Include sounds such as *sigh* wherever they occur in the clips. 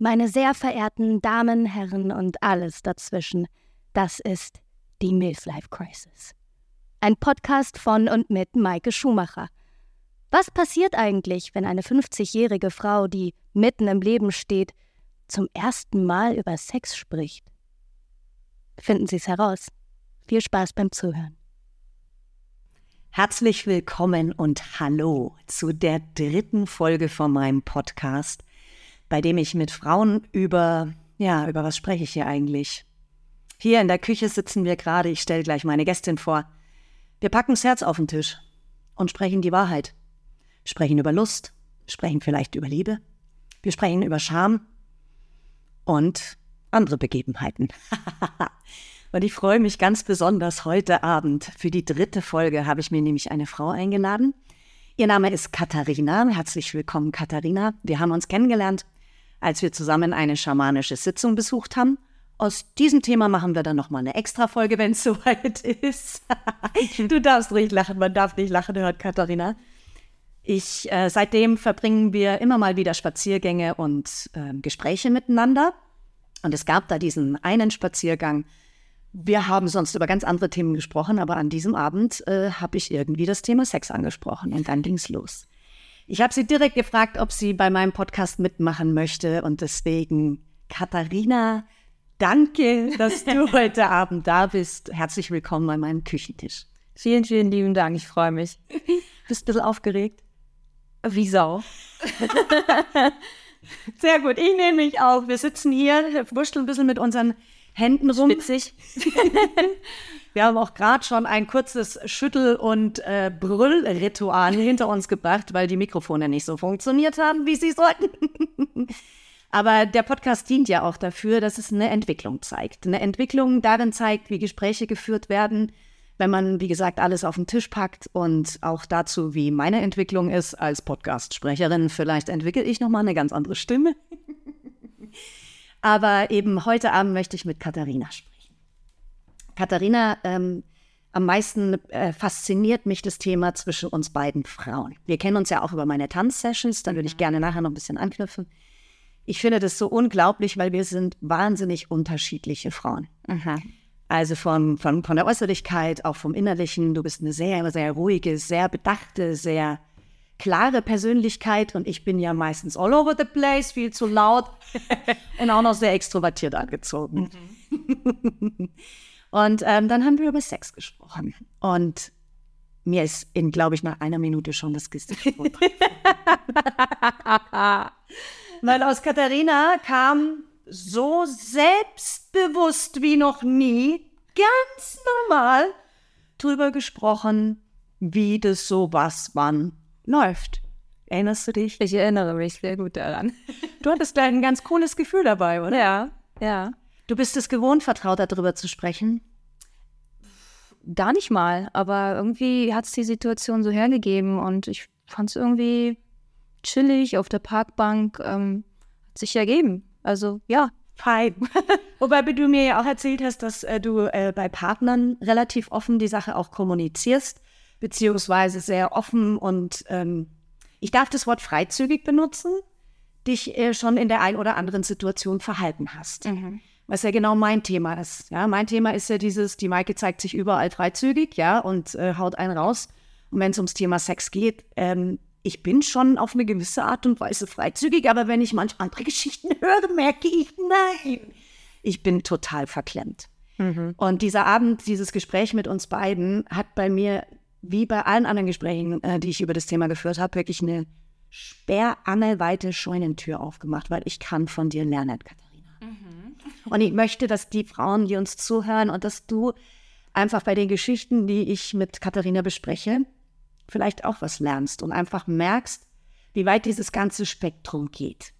Meine sehr verehrten Damen, Herren und alles dazwischen, das ist die Milf-Life Crisis. Ein Podcast von und mit Maike Schumacher. Was passiert eigentlich, wenn eine 50-jährige Frau, die mitten im Leben steht, zum ersten Mal über Sex spricht? Finden Sie es heraus. Viel Spaß beim Zuhören. Herzlich willkommen und hallo zu der dritten Folge von meinem Podcast, bei dem ich mit Frauen über, ja, über was spreche ich hier eigentlich? Hier in der Küche sitzen wir gerade, ich stelle gleich meine Gästin vor. Wir packen das Herz auf den Tisch und sprechen die Wahrheit. Sprechen über Lust, sprechen vielleicht über Liebe. Wir sprechen über Scham und andere Begebenheiten. *laughs* Und ich freue mich ganz besonders heute Abend. Für die dritte Folge habe ich mir nämlich eine Frau eingeladen. Ihr Name ist Katharina. Herzlich willkommen, Katharina. Wir haben uns kennengelernt, als wir zusammen eine schamanische Sitzung besucht haben. Aus diesem Thema machen wir dann nochmal eine extra Folge, wenn es *laughs* soweit ist. du darfst ruhig lachen, man darf nicht lachen, hört Katharina. Ich, äh, seitdem verbringen wir immer mal wieder Spaziergänge und äh, Gespräche miteinander. Und es gab da diesen einen Spaziergang, wir haben sonst über ganz andere Themen gesprochen, aber an diesem Abend äh, habe ich irgendwie das Thema Sex angesprochen und dann ging es los. Ich habe sie direkt gefragt, ob sie bei meinem Podcast mitmachen möchte und deswegen, Katharina, danke, dass du *laughs* heute Abend da bist. Herzlich willkommen bei meinem Küchentisch. Vielen, vielen lieben Dank, ich freue mich. Bist ein bisschen aufgeregt? Wie Sau. *laughs* Sehr gut, ich nehme mich auf. Wir sitzen hier, wurschteln ein bisschen mit unseren Händen rum. Spitzig. *laughs* Wir haben auch gerade schon ein kurzes Schüttel- und äh, Brüllritual hinter uns gebracht, weil die Mikrofone nicht so funktioniert haben, wie sie sollten. *laughs* Aber der Podcast dient ja auch dafür, dass es eine Entwicklung zeigt. Eine Entwicklung darin zeigt, wie Gespräche geführt werden, wenn man, wie gesagt, alles auf den Tisch packt und auch dazu, wie meine Entwicklung ist als Podcast-Sprecherin. Vielleicht entwickle ich nochmal eine ganz andere Stimme. *laughs* Aber eben heute Abend möchte ich mit Katharina sprechen. Katharina, ähm, am meisten äh, fasziniert mich das Thema zwischen uns beiden Frauen. Wir kennen uns ja auch über meine Tanzsessions, dann würde ich gerne nachher noch ein bisschen anknüpfen. Ich finde das so unglaublich, weil wir sind wahnsinnig unterschiedliche Frauen. Aha. Also von, von, von der Äußerlichkeit, auch vom Innerlichen. Du bist eine sehr, sehr ruhige, sehr bedachte, sehr klare Persönlichkeit und ich bin ja meistens all over the place, viel zu laut *laughs* und auch noch sehr extrovertiert angezogen. Mhm. *laughs* und ähm, dann haben wir über Sex gesprochen und mir ist in, glaube ich, nach einer Minute schon das Gesicht *laughs* Weil aus Katharina kam so selbstbewusst wie noch nie, ganz normal drüber gesprochen, wie das so was wann läuft. Erinnerst du dich? Ich erinnere mich sehr gut daran. Du hattest gleich ein ganz cooles Gefühl dabei, oder? Ja, ja. Du bist es gewohnt, vertraut darüber zu sprechen? Gar nicht mal, aber irgendwie hat es die Situation so hergegeben und ich fand es irgendwie chillig auf der Parkbank. Ähm, hat sich ergeben. Also ja, fein. *laughs* Wobei du mir ja auch erzählt hast, dass äh, du äh, bei Partnern relativ offen die Sache auch kommunizierst beziehungsweise sehr offen und ähm, ich darf das Wort freizügig benutzen, dich äh, schon in der ein oder anderen Situation verhalten hast. Mhm. Was ja genau mein Thema ist. Ja, mein Thema ist ja dieses, die Maike zeigt sich überall freizügig, ja, und äh, haut einen raus. Und wenn es ums Thema Sex geht, ähm, ich bin schon auf eine gewisse Art und Weise freizügig, aber wenn ich manch andere Geschichten höre, merke ich, nein, ich bin total verklemmt. Mhm. Und dieser Abend, dieses Gespräch mit uns beiden hat bei mir wie bei allen anderen Gesprächen, äh, die ich über das Thema geführt habe, wirklich eine sperrangelweite Scheunentür aufgemacht, weil ich kann von dir lernen, Katharina. Mhm. Und ich möchte, dass die Frauen, die uns zuhören und dass du einfach bei den Geschichten, die ich mit Katharina bespreche, vielleicht auch was lernst und einfach merkst, wie weit dieses ganze Spektrum geht.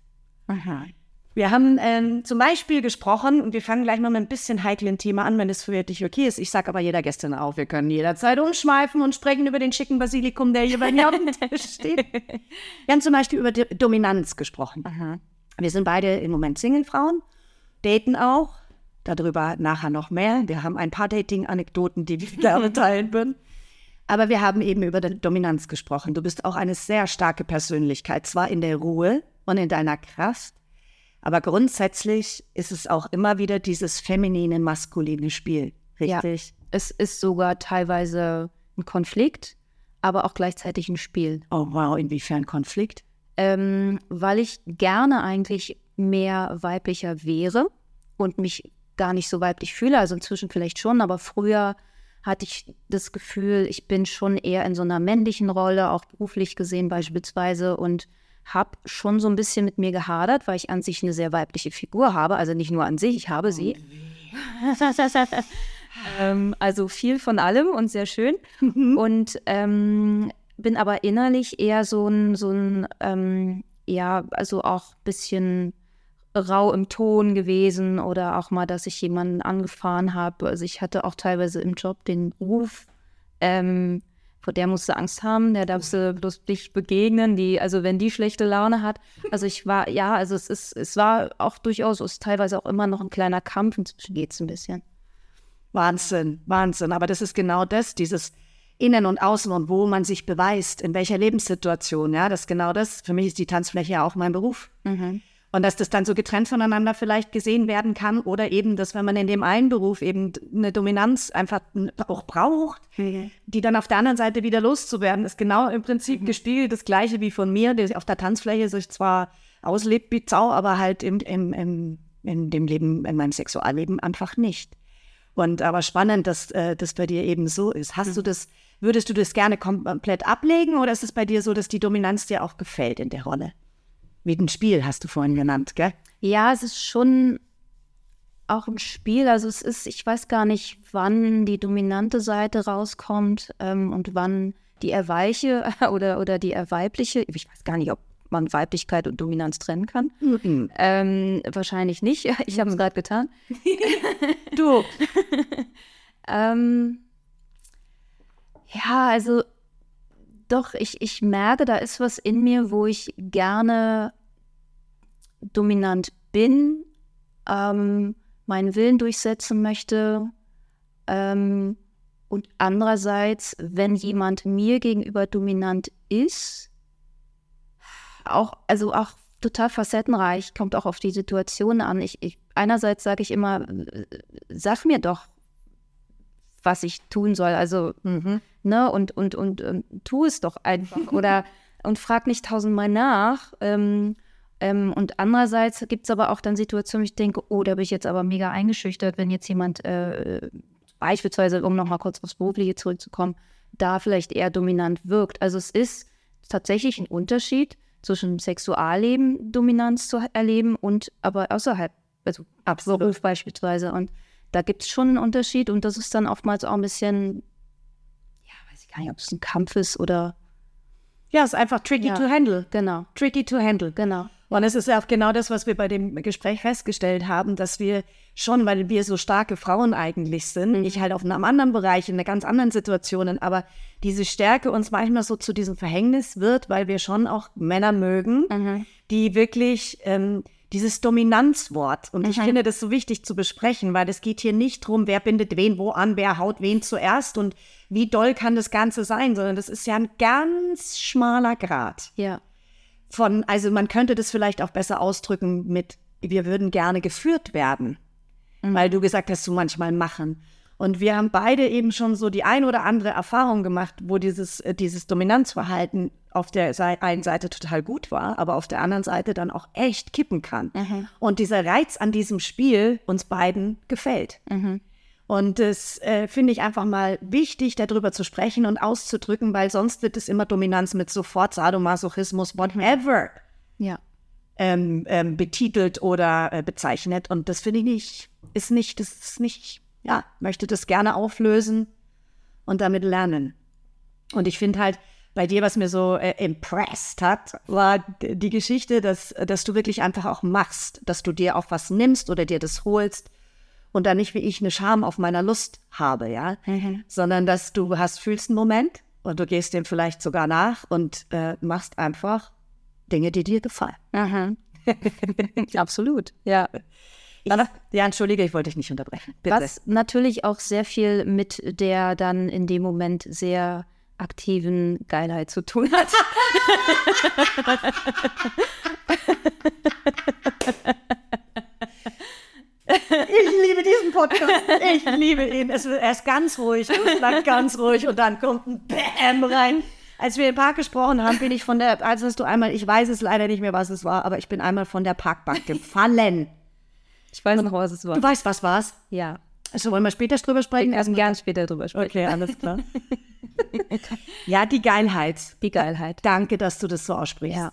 Aha. Wir haben ähm, zum Beispiel gesprochen, und wir fangen gleich mal mit ein bisschen heiklen Thema an, wenn es für dich okay ist. Ich sage aber jeder Gästin auch, wir können jederzeit umschweifen und sprechen über den schicken Basilikum, der hier bei mir auf dem *laughs* Tisch steht. Wir haben zum Beispiel über D Dominanz gesprochen. Aha. Wir sind beide im Moment Singlefrauen, daten auch, darüber nachher noch mehr. Wir haben ein paar Dating-Anekdoten, die wir gerne *laughs* teilen würden. Aber wir haben eben über Dominanz gesprochen. Du bist auch eine sehr starke Persönlichkeit, zwar in der Ruhe und in deiner Kraft, Aber grundsätzlich ist es auch immer wieder dieses feminine, maskuline Spiel. Ja. Richtig? Es ist sogar teilweise ein Konflikt, aber auch gleichzeitig ein Spiel. Oh wow, inwiefern Konflikt? ähm, weil ich gerne eigentlich mehr weiblicher wäre und mich gar nicht so weiblich fühle. Also inzwischen vielleicht schon, aber früher hatte ich das Gefühl, ich bin schon eher in so einer männlichen Rolle, auch beruflich gesehen beispielsweise und habe schon so ein bisschen mit mir gehadert, weil ich an sich eine sehr weibliche Figur habe. Also nicht nur an sich, ich habe sie. *laughs* ähm, also viel von allem und sehr schön. Und ähm, bin aber innerlich eher so ein, so ein ähm, ja, also auch ein bisschen rau im Ton gewesen oder auch mal, dass ich jemanden angefahren habe. Also ich hatte auch teilweise im Job den Ruf, ähm, vor der musst du Angst haben, der darfst du bloß dich begegnen, die, also wenn die schlechte Laune hat. Also ich war, ja, also es ist, es war auch durchaus, es ist teilweise auch immer noch ein kleiner Kampf, inzwischen geht es ein bisschen. Wahnsinn, Wahnsinn. Aber das ist genau das, dieses Innen und Außen und wo man sich beweist, in welcher Lebenssituation. Ja, das ist genau das. Für mich ist die Tanzfläche ja auch mein Beruf. Und dass das dann so getrennt voneinander vielleicht gesehen werden kann oder eben, dass wenn man in dem einen Beruf eben eine Dominanz einfach auch braucht, die dann auf der anderen Seite wieder loszuwerden, ist genau im Prinzip gespielt das Gleiche wie von mir, der auf der Tanzfläche sich zwar auslebt wie Zau, aber halt im, im, im, in dem Leben, in meinem Sexualleben einfach nicht. Und aber spannend, dass äh, das bei dir eben so ist. Hast du das, würdest du das gerne komplett ablegen oder ist es bei dir so, dass die Dominanz dir auch gefällt in der Rolle? Wie ein Spiel hast du vorhin genannt, gell? Ja, es ist schon auch ein Spiel. Also es ist, ich weiß gar nicht, wann die dominante Seite rauskommt ähm, und wann die erweiche *laughs* oder, oder die erweibliche. Ich weiß gar nicht, ob man Weiblichkeit und Dominanz trennen kann. Mhm. Ähm, wahrscheinlich nicht. *laughs* Ich habe es gerade getan. Du, *laughs* Ähm, ja, also doch, ich, ich merke, da ist was in mir, wo ich gerne dominant bin, ähm, meinen Willen durchsetzen möchte. Ähm, und andererseits, wenn jemand mir gegenüber dominant ist, auch, also auch total facettenreich, kommt auch auf die Situation an. Ich, ich, einerseits sage ich immer, äh, sag mir doch, was ich tun soll. Also, ne, und, und, und, und tu es doch einfach. Oder *laughs* und frag nicht tausendmal nach. Ähm, ähm, und andererseits gibt es aber auch dann Situationen, wo ich denke, oh, da bin ich jetzt aber mega eingeschüchtert, wenn jetzt jemand äh, beispielsweise, um nochmal kurz aufs Berufliche zurückzukommen, da vielleicht eher dominant wirkt. Also es ist tatsächlich ein Unterschied zwischen Sexualleben Dominanz zu erleben und aber außerhalb, also absolut. Beruf beispielsweise. Und da gibt es schon einen Unterschied und das ist dann oftmals auch ein bisschen, ja, weiß ich gar nicht, ob es ein Kampf ist oder Ja, ist einfach tricky Ja. to handle. genau, Tricky to handle. genau. Und es ist ja auch genau das, was wir bei dem Gespräch festgestellt haben, dass wir schon, weil wir so starke Frauen eigentlich sind, ich halt auf einem anderen Bereich, in einer ganz anderen Situationen, aber diese Stärke uns manchmal so zu diesem Verhängnis wird, weil wir schon auch Männer mögen, die wirklich ähm, dieses Dominanzwort, und ich finde das so wichtig zu besprechen, weil es geht hier nicht drum, wer bindet wen wo an, wer haut wen zuerst und wie doll kann das Ganze sein, sondern das ist ja ein ganz schmaler Grad Ja, von, also man könnte das vielleicht auch besser ausdrücken mit, wir würden gerne geführt werden, weil du gesagt hast, du manchmal machen. Und wir haben beide eben schon so die ein oder andere Erfahrung gemacht, wo dieses, äh, dieses Dominanzverhalten auf der einen Seite total gut war, aber auf der anderen Seite dann auch echt kippen kann. Und dieser Reiz an diesem Spiel uns beiden gefällt. Und das äh, finde ich einfach mal wichtig, darüber zu sprechen und auszudrücken, weil sonst wird es immer Dominanz mit sofort Sadomasochismus, whatever, ja. ähm, ähm, betitelt oder äh, bezeichnet. Und das finde ich nicht, ist nicht, das ist nicht, ja, möchte das gerne auflösen und damit lernen. Und ich finde halt, bei dir, was mir so äh, impressed hat, war die Geschichte, dass, dass du wirklich einfach auch machst, dass du dir auch was nimmst oder dir das holst und dann nicht wie ich eine Scham auf meiner Lust habe, ja, sondern dass du hast, fühlst einen Moment und du gehst dem vielleicht sogar nach und äh, machst einfach Dinge, die dir gefallen. Aha. *laughs* Absolut, ja. Ich, ja, entschuldige, ich wollte dich nicht unterbrechen. Bitte. Was natürlich auch sehr viel mit der dann in dem Moment sehr aktiven Geilheit zu tun hat. Ich liebe diesen Podcast. Ich liebe ihn. Es, er ist ganz ruhig, es bleibt ganz ruhig und dann kommt ein Bäm rein. Als wir im Park gesprochen haben, bin ich von der, als hast du einmal, ich weiß es leider nicht mehr, was es war, aber ich bin einmal von der Parkbank *laughs* gefallen. Ich weiß noch, was es war. Du weißt, was war's? Ja. Also wollen wir später drüber sprechen? Können gern später drüber sprechen. Okay, alles klar. *laughs* ja, die Geilheit. Die Geilheit. Danke, dass du das so aussprichst. Ja.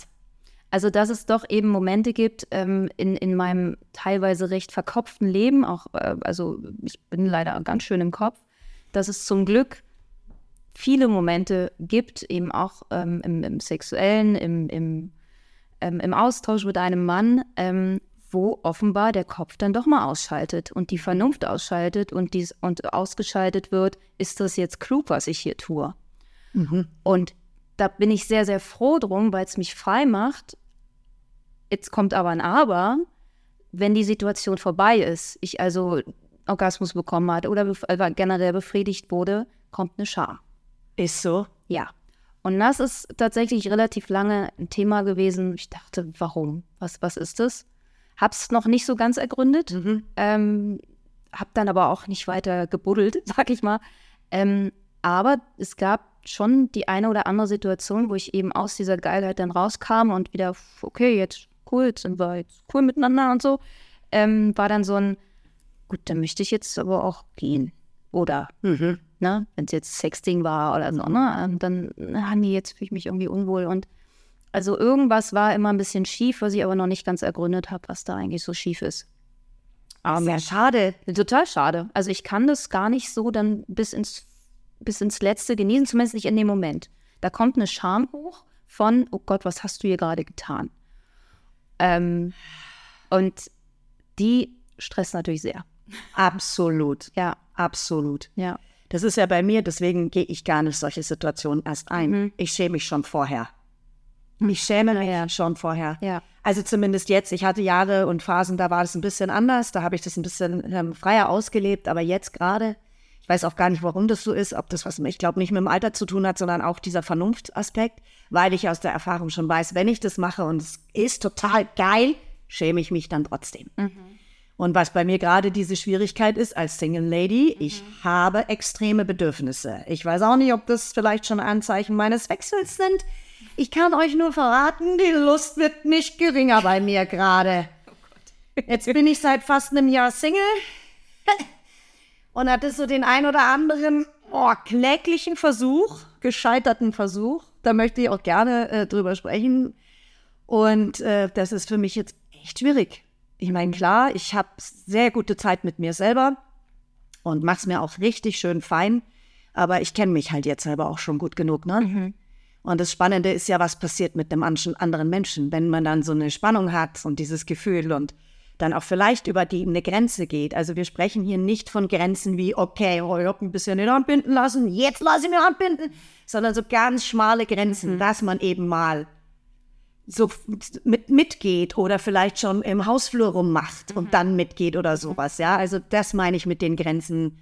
Also, dass es doch eben Momente gibt ähm, in, in meinem teilweise recht verkopften Leben, auch, äh, also ich bin leider ganz schön im Kopf, dass es zum Glück viele Momente gibt, eben auch ähm, im, im, Sexuellen, im, im, ähm, im Austausch mit einem Mann, ähm, wo offenbar der Kopf dann doch mal ausschaltet und die Vernunft ausschaltet und, dies, und ausgeschaltet wird, ist das jetzt klug, was ich hier tue? Mhm. Und da bin ich sehr, sehr froh drum, weil es mich frei macht. Jetzt kommt aber ein Aber, wenn die Situation vorbei ist, ich also Orgasmus bekommen hatte oder bef äh, generell befriedigt wurde, kommt eine Scham. Ist so? Ja. Und das ist tatsächlich relativ lange ein Thema gewesen. Ich dachte, warum? Was, was ist das? Hab's noch nicht so ganz ergründet. Mhm. Ähm, hab dann aber auch nicht weiter gebuddelt, *laughs* sag ich mal. Ähm, aber es gab schon die eine oder andere Situation, wo ich eben aus dieser Geilheit dann rauskam und wieder, okay, jetzt cool, jetzt sind wir jetzt cool miteinander und so. Ähm, war dann so ein, gut, dann möchte ich jetzt aber auch gehen. Oder, Mhm. ne, wenn es jetzt Sexting war oder so, ne, dann, nee, jetzt fühle ich mich irgendwie unwohl. Und also irgendwas war immer ein bisschen schief, was ich aber noch nicht ganz ergründet habe, was da eigentlich so schief ist. Sehr schade. Total schade. Also ich kann das gar nicht so dann bis ins, bis ins Letzte genießen, zumindest nicht in dem Moment. Da kommt eine Scham hoch von, oh Gott, was hast du hier gerade getan? Ähm, und die stresst natürlich sehr. Absolut. Ja, Absolut. ja. Das ist ja bei mir, deswegen gehe ich gar nicht solche Situationen erst ein. Mhm. Ich schäme mich schon vorher. Ich schäme mich schon vorher. Ja. Also zumindest jetzt. Ich hatte Jahre und Phasen, da war das ein bisschen anders. Da habe ich das ein bisschen ähm, freier ausgelebt. Aber jetzt gerade, ich weiß auch gar nicht, warum das so ist. Ob das was, ich glaube, nicht mit dem Alter zu tun hat, sondern auch dieser Vernunftsaspekt. Weil ich aus der Erfahrung schon weiß, wenn ich das mache und es ist total geil, schäme ich mich dann trotzdem. Und was bei mir gerade diese Schwierigkeit ist als Single Lady, ich habe extreme Bedürfnisse. Ich weiß auch nicht, ob das vielleicht schon Anzeichen meines Wechsels sind. Ich kann euch nur verraten, die Lust wird nicht geringer bei mir gerade. *laughs* Jetzt bin ich seit fast einem Jahr Single und hatte so den ein oder anderen oh, kläglichen Versuch, gescheiterten Versuch. Da möchte ich auch gerne äh, drüber sprechen. Und äh, das ist für mich jetzt echt schwierig. Ich meine, klar, ich habe sehr gute Zeit mit mir selber und mache es mir auch richtig schön fein. Aber ich kenne mich halt jetzt selber auch schon gut genug, ne? Und das Spannende ist ja, was passiert mit einem anderen Menschen, wenn man dann so eine Spannung hat und dieses Gefühl und dann auch vielleicht über die eine Grenze geht. Also wir sprechen hier nicht von Grenzen wie, okay, oh, ich hab ein bisschen den Hand binden lassen, jetzt lasse ich mir Hand binden, sondern so ganz schmale Grenzen, dass man eben mal so mit, mitgeht oder vielleicht schon im Hausflur rummacht und dann mitgeht oder sowas, ja. Also das meine ich mit den Grenzen.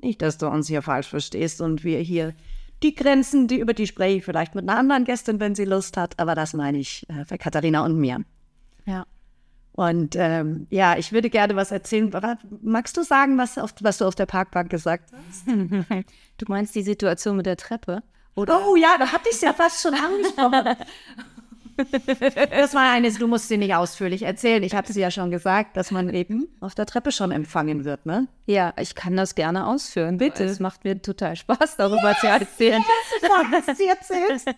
Nicht, dass du uns hier falsch verstehst und wir hier die Grenzen, die über die spreche ich vielleicht mit einer anderen Gästin, wenn sie Lust hat, aber das meine ich äh, für Katharina und mir. Ja. Und ähm, ja, ich würde gerne was erzählen. Magst du sagen, was, auf, was du auf der Parkbank gesagt hast? *laughs* Du meinst die Situation mit der Treppe? Oder? Oh ja, da hatte ich es ja fast schon *laughs* angesprochen. Das war eines, du musst sie nicht ausführlich erzählen. Ich habe sie ja schon gesagt, dass man eben auf der Treppe schon empfangen wird, ne? Ja, ich kann das gerne ausführen. Bitte. Es macht mir total Spaß, darüber zu erzählen. Was sie erzählst.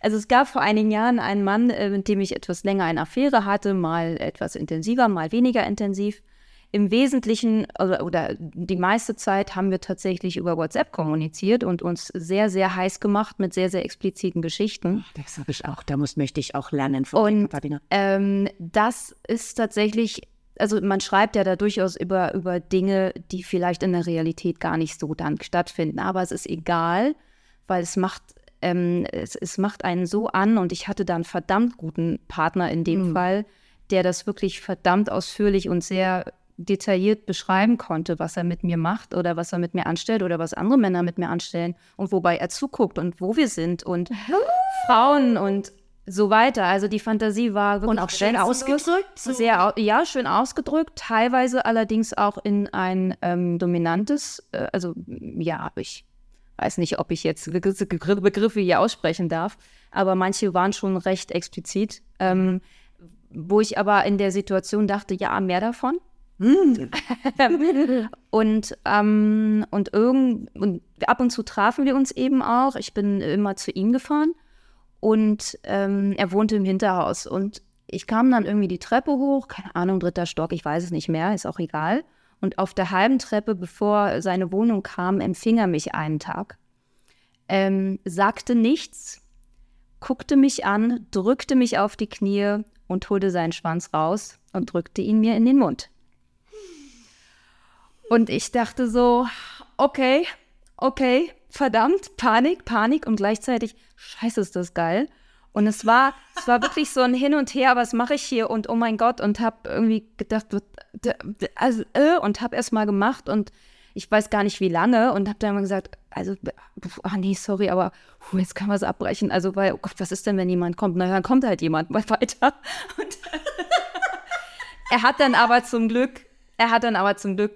Also es gab vor einigen Jahren einen Mann, äh, mit dem ich etwas länger eine Affäre hatte, mal etwas intensiver, mal weniger intensiv. Im Wesentlichen oder, oder die meiste Zeit haben wir tatsächlich über WhatsApp kommuniziert und uns sehr, sehr heiß gemacht mit sehr, sehr expliziten Geschichten. Das habe ich auch, da muss, möchte ich auch lernen von Und ähm, das ist tatsächlich, also man schreibt ja da durchaus über, über Dinge, die vielleicht in der Realität gar nicht so dann stattfinden. Aber es ist egal, weil es macht, ähm, es, es macht einen so an und ich hatte da einen verdammt guten Partner in dem Fall, der das wirklich verdammt ausführlich und sehr detailliert beschreiben konnte, was er mit mir macht oder was er mit mir anstellt oder was andere Männer mit mir anstellen und wobei er zuguckt und wo wir sind und Frauen und so weiter. Also die Fantasie war wirklich Und auch schön ausgedrückt. So. Sehr, ja, schön ausgedrückt, teilweise allerdings auch in ein ähm, dominantes, äh, also ja, ich weiß nicht, ob ich jetzt Begriffe hier aussprechen darf, aber manche waren schon recht explizit, ähm, wo ich aber in der Situation dachte, ja, mehr davon. *laughs* Und, ähm, und, irgend, und ab und zu trafen wir uns eben auch. Ich bin immer zu ihm gefahren und ähm, er wohnte im Hinterhaus. Und ich kam dann irgendwie die Treppe hoch, keine Ahnung, dritter Stock, ich weiß es nicht mehr, ist auch egal. Und auf der halben Treppe, bevor seine Wohnung kam, empfing er mich einen Tag. Ähm, sagte nichts, guckte mich an, drückte mich auf die Knie und holte seinen Schwanz raus und drückte ihn mir in den Mund. Und ich dachte so, okay, okay, verdammt, Panik, Panik und gleichzeitig, scheiße, ist das geil. Und es war, es war wirklich so ein Hin und Her, was mache ich hier und oh mein Gott und habe irgendwie gedacht, also, äh, und habe erst mal gemacht und ich weiß gar nicht wie lange und habe dann mal gesagt, also, ach nee, sorry, aber puh, jetzt kann man es abbrechen. Also, weil, oh Gott, was ist denn, wenn jemand kommt? Na, dann kommt halt jemand mal *laughs* weiter. Und *laughs* er hat dann aber zum Glück, er hat dann aber zum Glück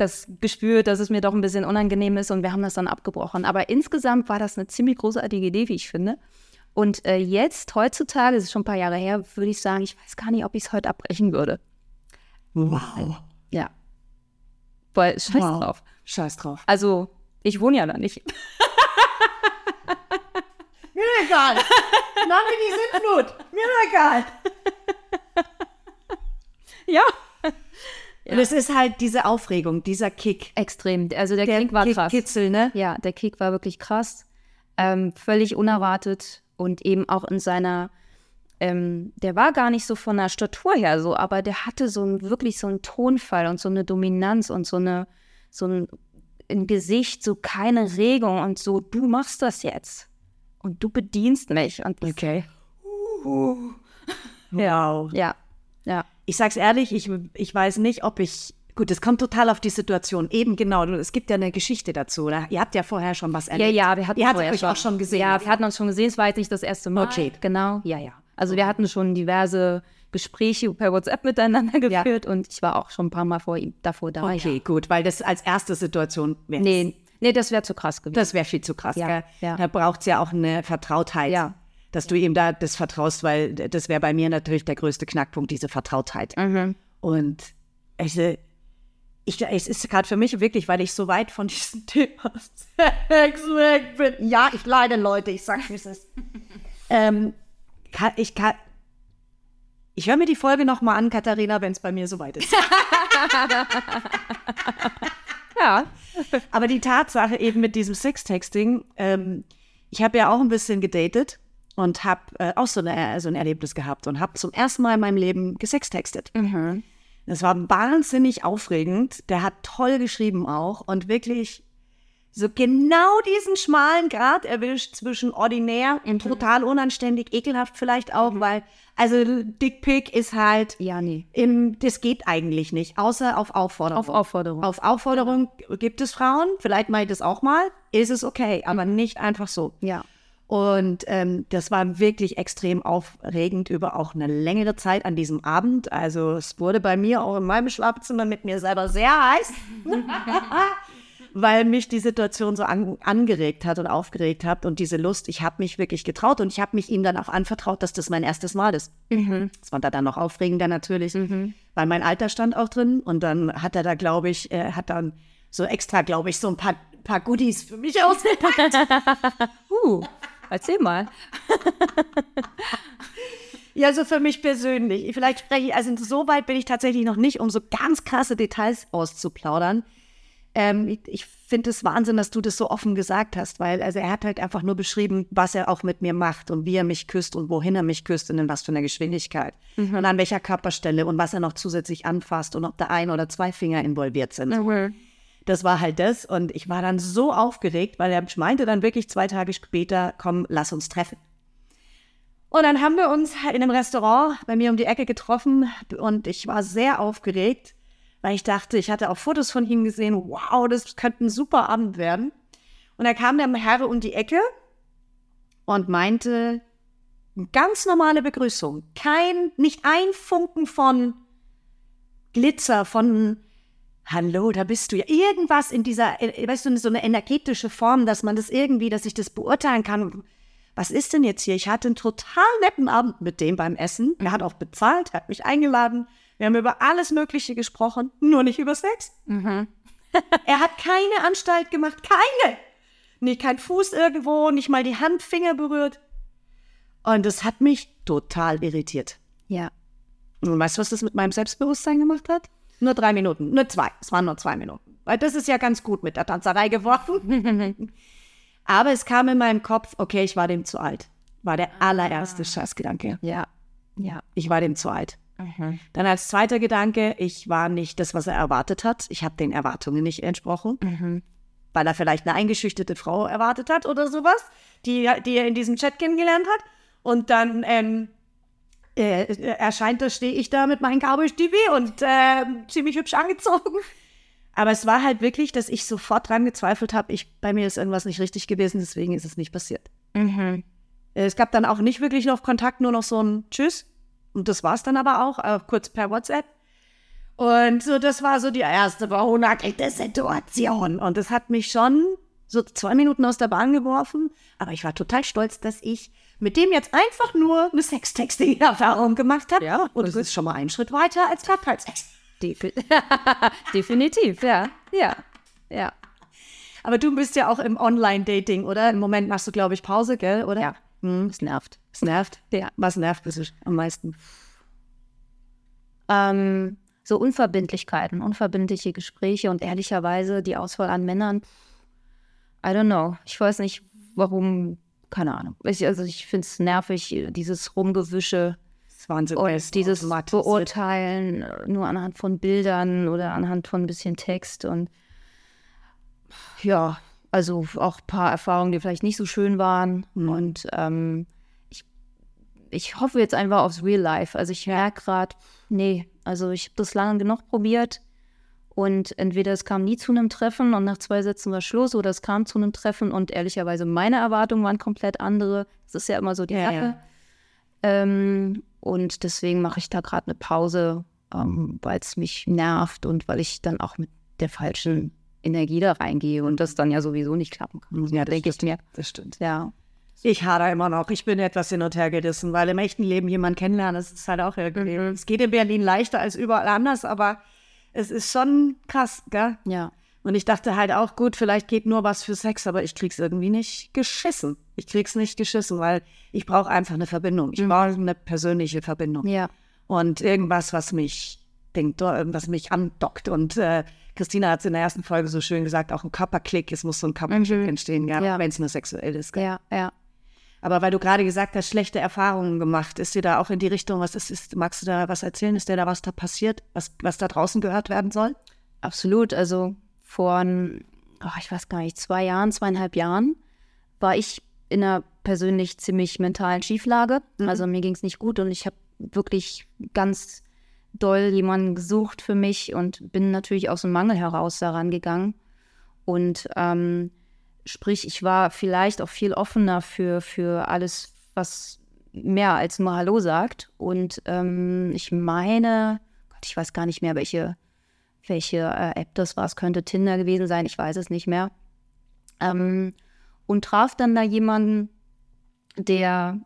das gespürt, dass es mir doch ein bisschen unangenehm ist und wir haben das dann abgebrochen. Aber insgesamt war das eine ziemlich großartige Idee, wie ich finde. Und äh, jetzt, heutzutage, das ist schon ein paar Jahre her, würde ich sagen, ich weiß gar nicht, ob ich es heute abbrechen würde. Wow. Ja. Weil, scheiß Wow. drauf. Scheiß drauf. Also, ich wohne ja da nicht. *laughs* Mir egal. Mach mir die Sintflut. Mir egal. *laughs* Ja. Und es ist halt diese Aufregung, dieser Kick. Extrem. Also der, Der Kick war Kick- krass. Kitzel, ne? Ja, der Kick war wirklich krass. Ähm, völlig unerwartet und eben auch in seiner, ähm, der war gar nicht so von der Statur her so, aber der hatte so ein, wirklich so einen Tonfall und so eine Dominanz und so eine, so ein, ein Gesicht, so keine Regung und so, du machst das jetzt. Und du bedienst mich. Und Okay. *laughs* Wow. ja, ja. Ich sag's ehrlich, ich, ich weiß nicht, ob ich. Gut, es kommt total auf die Situation. Eben genau. Es gibt ja eine Geschichte dazu. Oder? Ihr habt ja vorher schon was Ja, erlebt. ja, wir hatten Ihr vorher euch auch schon gesehen. Ja, wir hatten uns schon gesehen. Es war jetzt nicht das erste Mal. Okay. Genau, ja, ja. Also wir hatten schon diverse Gespräche per WhatsApp miteinander Ja. geführt und ich war auch schon ein paar Mal vor ihm, davor da. Okay, Ja. gut, weil das als erste Situation wäre. Nee, nee, das wäre zu krass gewesen. Das wäre viel zu krass. Ja, ja. Da braucht es ja auch eine Vertrautheit. Ja. Dass du ihm da das vertraust, weil das wäre bei mir natürlich der größte Knackpunkt, diese Vertrautheit. Mhm. Und ich, äh, ich, es ist gerade für mich wirklich, weil ich so weit von diesem *laughs* Thema Sex weg bin. Ja, ich leide, Leute, ich sag's, wie es ist. *laughs* ähm, kann, ich kann. Ich höre mir die Folge nochmal an, Katharina, wenn es bei mir soweit ist. *laughs* Ja. Aber die Tatsache eben mit diesem Sextexting, ähm, ich habe ja auch ein bisschen gedatet und habe äh, auch so, eine, so ein Erlebnis gehabt und habe zum ersten Mal in meinem Leben gesextextet. Mhm. Das war wahnsinnig aufregend. Der hat toll geschrieben auch und wirklich so genau diesen schmalen Grad erwischt zwischen ordinär Mhm. und total unanständig, ekelhaft vielleicht auch, weil also Dickpick ist halt Ja, nee. im, das geht eigentlich nicht, außer auf Aufforderung. Auf Aufforderung. Auf Aufforderung gibt es Frauen, vielleicht mache ich das auch mal, ist es okay, aber nicht einfach so. Ja. Und ähm, das war wirklich extrem aufregend über auch eine längere Zeit an diesem Abend. Also es wurde bei mir auch in meinem Schlafzimmer mit mir selber sehr heiß, *laughs* weil mich die Situation so an, angeregt hat und aufgeregt hat und diese Lust. Ich habe mich wirklich getraut und ich habe mich ihm dann auch anvertraut, dass das mein erstes Mal ist. Das war da dann noch aufregender natürlich, weil mein Alter stand auch drin und dann hat er da, glaube ich, er hat dann so extra, glaube ich, so ein paar, paar Goodies für mich ausgepackt. *laughs* Uh, erzähl mal. Ja, also für mich persönlich. Vielleicht spreche ich, also so weit bin ich tatsächlich noch nicht, um so ganz krasse Details auszuplaudern. Ähm, ich ich finde es Wahnsinn, dass du das so offen gesagt hast, weil also er hat halt einfach nur beschrieben, was er auch mit mir macht und wie er mich küsst und wohin er mich küsst und in was für einer Geschwindigkeit und an welcher Körperstelle und was er noch zusätzlich anfasst und ob da ein oder zwei Finger involviert sind. Das war halt das und ich war dann so aufgeregt, weil er meinte dann wirklich zwei Tage später, komm, lass uns treffen. Und dann haben wir uns halt in einem Restaurant bei mir um die Ecke getroffen und ich war sehr aufgeregt, weil ich dachte, ich hatte auch Fotos von ihm gesehen, wow, das könnte ein super Abend werden. Und da kam der Herr um die Ecke und meinte, ganz normale Begrüßung, kein, nicht ein Funken von Glitzer, von Hallo, da bist du ja. Irgendwas in dieser, äh, weißt du, so eine energetische Form, dass man das irgendwie, dass ich das beurteilen kann. Was ist denn jetzt hier? Ich hatte einen total netten Abend mit dem beim Essen. Er hat auch bezahlt, hat mich eingeladen. Wir haben über alles Mögliche gesprochen, nur nicht über Sex. Mhm. *laughs* er hat keine Anstalt gemacht, keine. Nicht kein Fuß irgendwo, nicht mal die Hand, Finger berührt. Und das hat mich total irritiert. Ja. Und weißt du, was das mit meinem Selbstbewusstsein gemacht hat? Nur drei Minuten, nur zwei. Es waren nur zwei Minuten. Weil das ist ja ganz gut mit der Tanzerei geworden. *laughs* Aber es kam in meinem Kopf, okay, ich war dem zu alt. War der allererste Scheißgedanke. Ja. Ja. Ich war dem zu alt. Dann als zweiter Gedanke, ich war nicht das, was er erwartet hat. Ich habe den Erwartungen nicht entsprochen, Mhm. weil er vielleicht eine eingeschüchterte Frau erwartet hat oder sowas, die, die er in diesem Chat kennengelernt hat. Und dann ähm, äh, erscheint, da stehe ich da mit meinem Cowboy-Stiefel und äh, ziemlich hübsch angezogen. Aber es war halt wirklich, dass ich sofort dran gezweifelt habe, ich, bei mir ist irgendwas nicht richtig gewesen, deswegen ist es nicht passiert. Mhm. Äh, Es gab dann auch nicht wirklich noch Kontakt, nur noch so ein Tschüss. Und das war es dann aber auch, äh, kurz per WhatsApp. Und so, das war so die erste verhungerte Situation. Und das hat mich schon so zwei Minuten aus der Bahn geworfen. Aber ich war total stolz, dass ich mit dem jetzt einfach nur eine Sextexting-Erfahrung gemacht habe. Ja, und das ist schon mal ein Schritt weiter als Platthaltsex. Defi *laughs* Definitiv, ja. Ja. Ja. Aber du bist ja auch im Online-Dating, oder? Im Moment machst du, glaube ich, Pause, gell, oder? Ja. Hm. Es nervt. Es nervt. Ja. Was nervt dich am meisten? Ähm, so Unverbindlichkeiten, unverbindliche Gespräche und ehrlicherweise die Auswahl an Männern. I don't know. Ich weiß nicht, warum. Keine Ahnung. Ich, also ich finde es nervig, dieses Rumgewische Wahnsinn. und dieses. Beurteilen nur anhand von Bildern oder anhand von ein bisschen Text und ja, also auch ein paar Erfahrungen, die vielleicht nicht so schön waren. Und ähm, ich, ich hoffe jetzt einfach aufs Real Life. Also ich merke gerade, nee, also ich habe das lange genug probiert und entweder es kam nie zu einem Treffen und nach zwei Sätzen war Schluss oder es kam zu einem Treffen und ehrlicherweise meine Erwartungen waren komplett andere. Das ist ja immer so die Ja, Sache. ja. Ähm, und deswegen mache ich da gerade eine Pause, ähm, weil es mich nervt und weil ich dann auch mit der falschen Energie da reingehe und das dann ja sowieso nicht klappen kann. Ja, denke ich mir. Das stimmt. Ja. Ich hader immer noch. Ich bin etwas hin und her gerissen, weil im echten Leben jemand kennenlernen, das ist halt auch irgendwie. Es geht in Berlin leichter als überall anders, aber es ist schon krass, gell? Ja. Und ich dachte halt auch, gut, vielleicht geht nur was für Sex, aber ich krieg's irgendwie nicht geschissen. Ich krieg's nicht geschissen, weil ich brauche einfach eine Verbindung. Ich brauche eine persönliche Verbindung. Ja. Und irgendwas, was mich denkt, was mich andockt. Und äh, Christina hat es in der ersten Folge so schön gesagt, auch ein Körperklick, es muss so ein Körperklick entstehen, ja, Ja. wenn es nur sexuell ist. gell? Ja, ja. Aber weil du gerade gesagt hast, schlechte Erfahrungen gemacht, ist dir da auch in die Richtung, was ist, ist magst du da was erzählen? Ist dir da was da passiert, was, was da draußen gehört werden soll? Absolut. Also vor, oh, ich weiß gar nicht, zwei Jahren, zweieinhalb Jahren war ich in einer persönlich ziemlich mentalen Schieflage. Also mir ging es nicht gut und ich habe wirklich ganz doll jemanden gesucht für mich und bin natürlich aus dem Mangel heraus daran gegangen. Und ähm, sprich, ich war vielleicht auch viel offener für, für alles, was mehr als nur Hallo sagt. Und ähm, ich meine, Gott, ich weiß gar nicht mehr, welche, welche äh, App das war. Es könnte Tinder gewesen sein, ich weiß es nicht mehr. Ähm, und traf dann da jemanden, der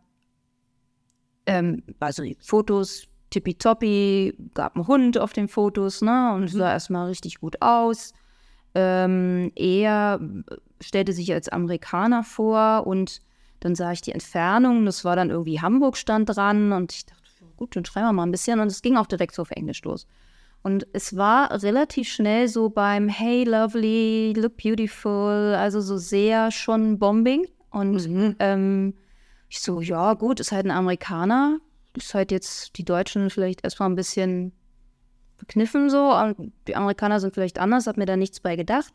ähm, also Fotos tippitoppi, gab einen Hund auf den Fotos, ne? Und sah erstmal richtig gut aus. Ähm, er stellte sich als Amerikaner vor und dann sah ich die Entfernung, das war dann irgendwie Hamburg stand dran und ich dachte, gut, dann schreiben wir mal ein bisschen und es ging auch direkt so auf Englisch los. Und es war relativ schnell so beim Hey, lovely, look beautiful, also so sehr schon Bombing. Und ähm, ich so, ja, gut, ist halt ein Amerikaner. Ist halt jetzt die Deutschen vielleicht erstmal ein bisschen bekniffen so. Und die Amerikaner sind vielleicht anders, hab mir da nichts bei gedacht.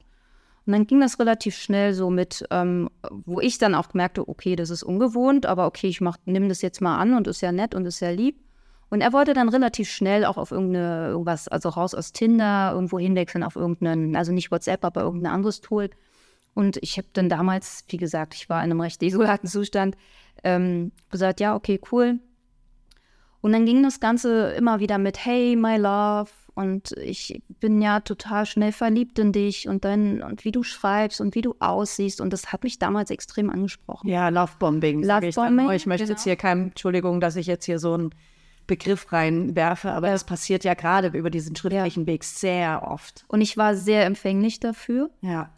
Und dann ging das relativ schnell so mit, ähm, wo ich dann auch merkte, okay, das ist ungewohnt, aber okay, ich nimm das jetzt mal an und ist ja nett und ist ja lieb. Und er wollte dann relativ schnell auch auf irgendeine, irgendwas, also raus aus Tinder, irgendwo hinwechseln auf irgendeinen, also nicht WhatsApp, aber irgendein anderes Tool. Und ich habe dann damals, wie gesagt, ich war in einem recht *laughs* desolaten Zustand, ähm, gesagt, ja, okay, cool. Und dann ging das Ganze immer wieder mit, hey, my love. Und ich bin ja total schnell verliebt in dich und dann, und wie du schreibst und wie du aussiehst. Und das hat mich damals extrem angesprochen. Ja, Lovebombing. Lovebombing, Ich, dann. ich möchte genau. jetzt hier kein, Entschuldigung, dass ich jetzt hier so einen Begriff reinwerfe, aber das passiert ja gerade über diesen schriftlichen Weg sehr oft. Und ich war sehr empfänglich dafür. Ja.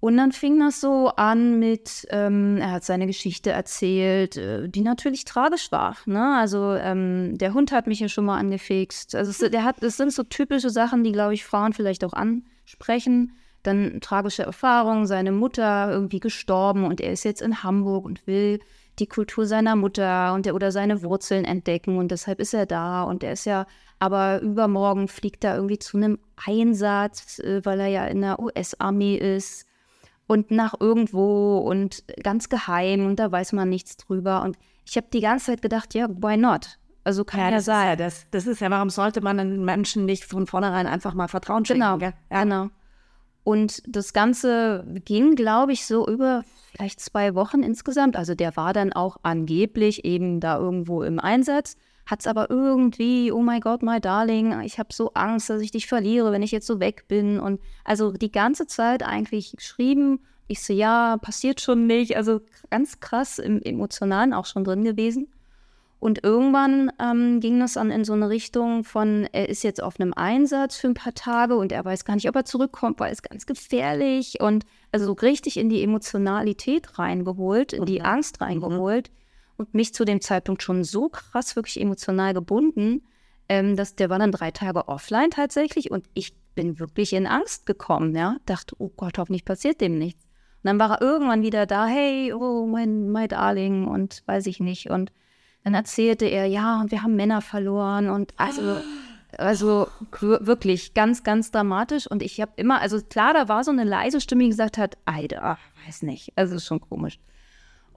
Und dann fing das so an mit, ähm, er hat seine Geschichte erzählt, äh, die natürlich tragisch war. Ne? Also ähm, der Hund hat mich ja schon mal angefixt. Also es, der hat, das sind so typische Sachen, die, glaube ich, Frauen vielleicht auch ansprechen. Dann tragische Erfahrungen, seine Mutter irgendwie gestorben und er ist jetzt in Hamburg und will die Kultur seiner Mutter und der, oder seine Wurzeln entdecken und deshalb ist er da und er ist ja, aber übermorgen fliegt er irgendwie zu einem Einsatz, äh, weil er ja in der US-Armee ist und nach irgendwo und ganz geheim und da weiß man nichts drüber. Und ich habe die ganze Zeit gedacht, ja, why not? Also kann ja, das sein. Ja, das, das ist ja, warum sollte man einen Menschen nicht von vornherein einfach mal Vertrauen schenken? Genau, gell? ja. genau. Und das Ganze ging, glaube ich, so über vielleicht zwei Wochen insgesamt. Also der war dann auch angeblich eben da irgendwo im Einsatz, hat es aber irgendwie, oh my God, my darling, ich habe so Angst, dass ich dich verliere, wenn ich jetzt so weg bin. Und also die ganze Zeit eigentlich geschrieben. Ich so, ja, passiert schon nicht. Also ganz krass im Emotionalen auch schon drin gewesen. Und irgendwann ähm, ging das dann in so eine Richtung von, er ist jetzt auf einem Einsatz für ein paar Tage und er weiß gar nicht, ob er zurückkommt, weil es ganz gefährlich und also so richtig in die Emotionalität reingeholt, in die Mhm. Angst reingeholt und mich zu dem Zeitpunkt schon so krass wirklich emotional gebunden, ähm, dass der war dann drei Tage offline tatsächlich und ich bin wirklich in Angst gekommen, ja, dachte, oh Gott, hoffentlich passiert dem nichts. Und dann war er irgendwann wieder da, hey, oh, mein, my darling und weiß ich nicht und dann erzählte er, ja, und wir haben Männer verloren und also, *gasps* also wir- wirklich ganz, ganz dramatisch. Und ich habe immer, also klar, da war so eine leise Stimme, die gesagt hat, Alter, weiß nicht, also ist schon komisch.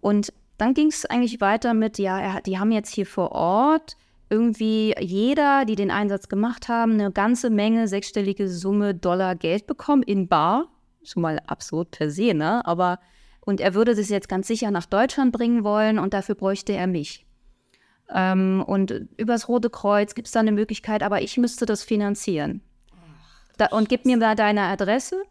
Und dann ging es eigentlich weiter mit, ja, er, die haben jetzt hier vor Ort irgendwie jeder, die den Einsatz gemacht haben, eine ganze Menge sechsstellige Summe Dollar Geld bekommen in Bar. Schon mal absurd per se, ne? Aber und er würde das jetzt ganz sicher nach Deutschland bringen wollen und dafür bräuchte er mich. Ähm, und übers Rote Kreuz gibt es da eine Möglichkeit, aber ich müsste das finanzieren. Da, und gib mir da deine Adresse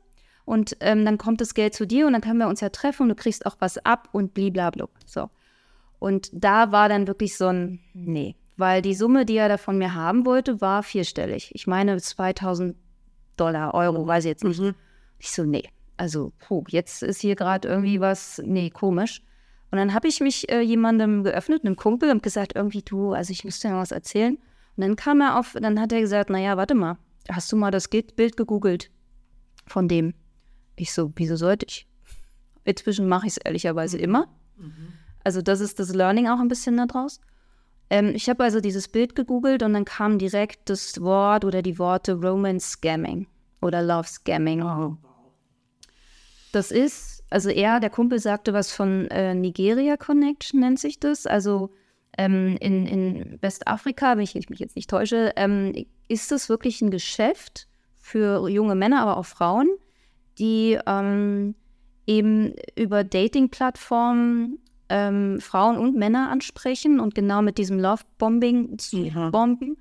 und ähm, dann kommt das Geld zu dir und dann können wir uns ja treffen und du kriegst auch was ab und blablabla. So. Und da war dann wirklich so ein, nee, weil die Summe, die er da von mir haben wollte, war vierstellig. Ich meine 2000 Dollar, Euro, weiß ich jetzt nicht. Ich so, nee, also, puh, jetzt ist hier gerade irgendwie was, nee, komisch. Und dann habe ich mich äh, jemandem geöffnet, einem Kumpel, und gesagt, irgendwie du, also ich müsste dir was erzählen. Und dann kam er auf, dann hat er gesagt, naja, warte mal, hast du mal das Bild gegoogelt von dem? Ich so, wieso sollte ich? Inzwischen mache ich es ehrlicherweise immer. Also das ist das Learning auch ein bisschen daraus. Ähm, ich habe also dieses Bild gegoogelt und dann kam direkt das Wort oder die Worte Romance Scamming oder Love Scamming. Oh. Das ist, also er, der Kumpel sagte was von äh, Nigeria Connection, nennt sich das. Also ähm, in, in Westafrika, wenn ich mich jetzt nicht täusche, ähm, ist das wirklich ein Geschäft für junge Männer, aber auch Frauen, die ähm, eben über Dating-Plattformen ähm, Frauen und Männer ansprechen und genau mit diesem Love-Bombing zu Ja. bomben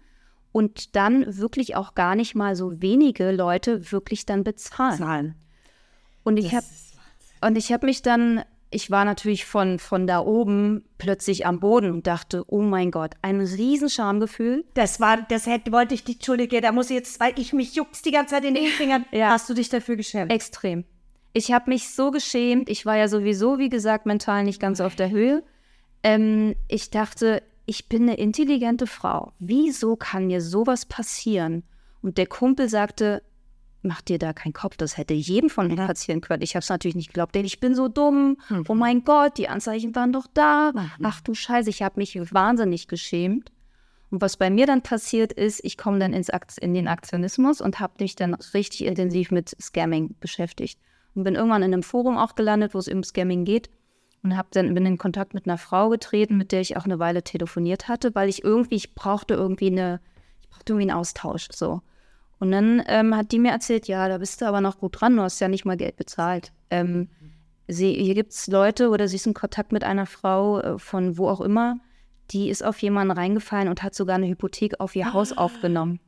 und dann wirklich auch gar nicht mal so wenige Leute wirklich dann bezahlen. Zahlen. Und ich habe und ich habe mich dann, ich war natürlich von, von da oben plötzlich am Boden und dachte, oh mein Gott, ein riesen Schamgefühl. Das war, das hätte, wollte ich die, Entschuldige, da muss ich jetzt, weil ich mich juckst die ganze Zeit in den Fingern. Ja. Hast du dich dafür geschämt? Extrem. Ich habe mich so geschämt. Ich war ja sowieso, wie gesagt, mental nicht ganz auf der Höhe. Ähm, ich dachte, ich bin eine intelligente Frau. Wieso kann mir sowas passieren? Und der Kumpel sagte, mach dir da keinen Kopf, das hätte jedem von uns passieren können. Ich habe es natürlich nicht geglaubt, denn ich bin so dumm. Oh mein Gott, die Anzeichen waren doch da. Ach du Scheiße, ich habe mich wahnsinnig geschämt. Und was bei mir dann passiert ist, ich komme dann ins Akt in den Aktionismus und habe mich dann richtig intensiv mit Scamming beschäftigt. Und bin irgendwann in einem Forum auch gelandet, wo es um Scamming geht. und hab dann bin in Kontakt mit einer Frau getreten, mit der ich auch eine Weile telefoniert hatte, weil ich irgendwie, ich brauchte irgendwie eine, ich brauchte irgendwie einen Austausch. So. Und dann ähm, hat die mir erzählt, ja, da bist du aber noch gut dran, du hast ja nicht mal Geld bezahlt. Ähm, sie, hier gibt es Leute oder sie ist in Kontakt mit einer Frau äh, von wo auch immer, die ist auf jemanden reingefallen und hat sogar eine Hypothek auf ihr Haus aufgenommen,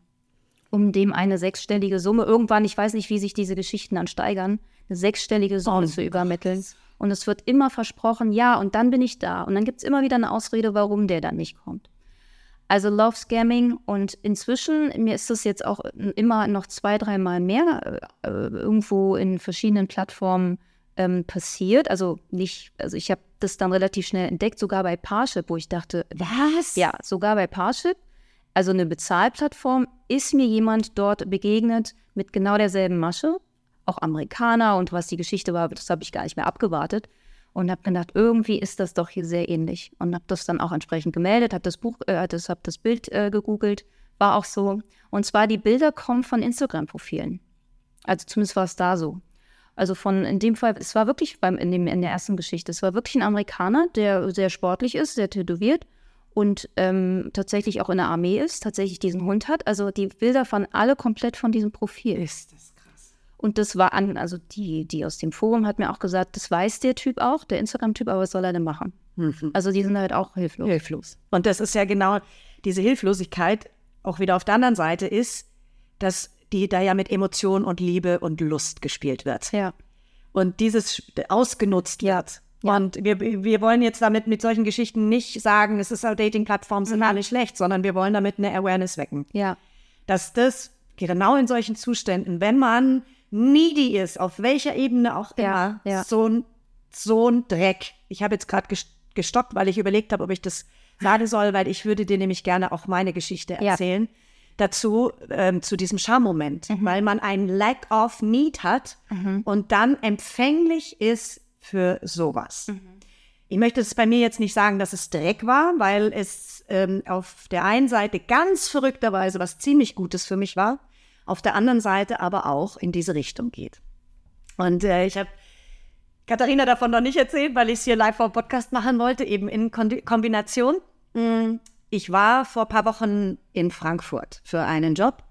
um dem eine sechsstellige Summe, irgendwann, ich weiß nicht, wie sich diese Geschichten dann steigern, eine sechsstellige Summe Oh zu übermitteln. Und es wird immer versprochen, ja, und dann bin ich da. Und dann gibt es immer wieder eine Ausrede, warum der dann nicht kommt. Also Love Scamming und inzwischen, mir ist das jetzt auch immer noch zwei, dreimal mehr äh, irgendwo in verschiedenen Plattformen ähm, passiert. Also nicht, also ich habe das dann relativ schnell entdeckt, sogar bei Parship, wo ich dachte, Was? ja, sogar bei Parship, also eine Bezahlplattform, ist mir jemand dort begegnet mit genau derselben Masche, auch Amerikaner und was die Geschichte war, das habe ich gar nicht mehr abgewartet und habe gedacht, irgendwie ist das doch hier sehr ähnlich und habe das dann auch entsprechend gemeldet, habe das Buch, äh, das, habe das Bild äh, gegoogelt, war auch so. Und zwar die Bilder kommen von Instagram-Profilen. Also zumindest war es da so. Also von in dem Fall, es war wirklich beim in, dem, in der ersten Geschichte, es war wirklich ein Amerikaner, der sehr sportlich ist, sehr tätowiert und ähm, tatsächlich auch in der Armee ist, tatsächlich diesen Hund hat. Also die Bilder waren alle komplett von diesem Profil. Ist das. Und das war an, also die, die aus dem Forum hat mir auch gesagt, das weiß der Typ auch, der Instagram-Typ, aber was soll er denn machen? Also die sind halt auch hilflos. Hilflos. Und das ist ja genau diese Hilflosigkeit, auch wieder auf der anderen Seite ist, dass die da ja mit Emotion und Liebe und Lust gespielt wird. Ja. und dieses ausgenutzt wird. Und wir, wir wollen jetzt damit mit solchen Geschichten nicht sagen, es ist Dating-Plattformen sind alle schlecht, sondern wir wollen damit eine Awareness wecken. Ja. Dass das genau in solchen Zuständen, wenn man needy ist, auf welcher Ebene auch immer, Ja, ja. so ein so ein Dreck. Ich habe jetzt gerade ges- gestoppt, weil ich überlegt habe, ob ich das sagen soll, weil ich würde dir nämlich gerne auch meine Geschichte Ja. erzählen. Dazu, ähm, zu diesem Schammoment, weil man einen Lack of Need hat und dann empfänglich ist für sowas. Ich möchte es bei mir jetzt nicht sagen, dass es Dreck war, weil es ähm, auf der einen Seite ganz verrückterweise was ziemlich Gutes für mich war, auf der anderen Seite aber auch in diese Richtung geht. Und äh, ich habe Katharina davon noch nicht erzählt, weil ich es hier live vor Podcast machen wollte, eben in Kon Kombination. Mm, Ich war vor ein paar Wochen in Frankfurt für einen Job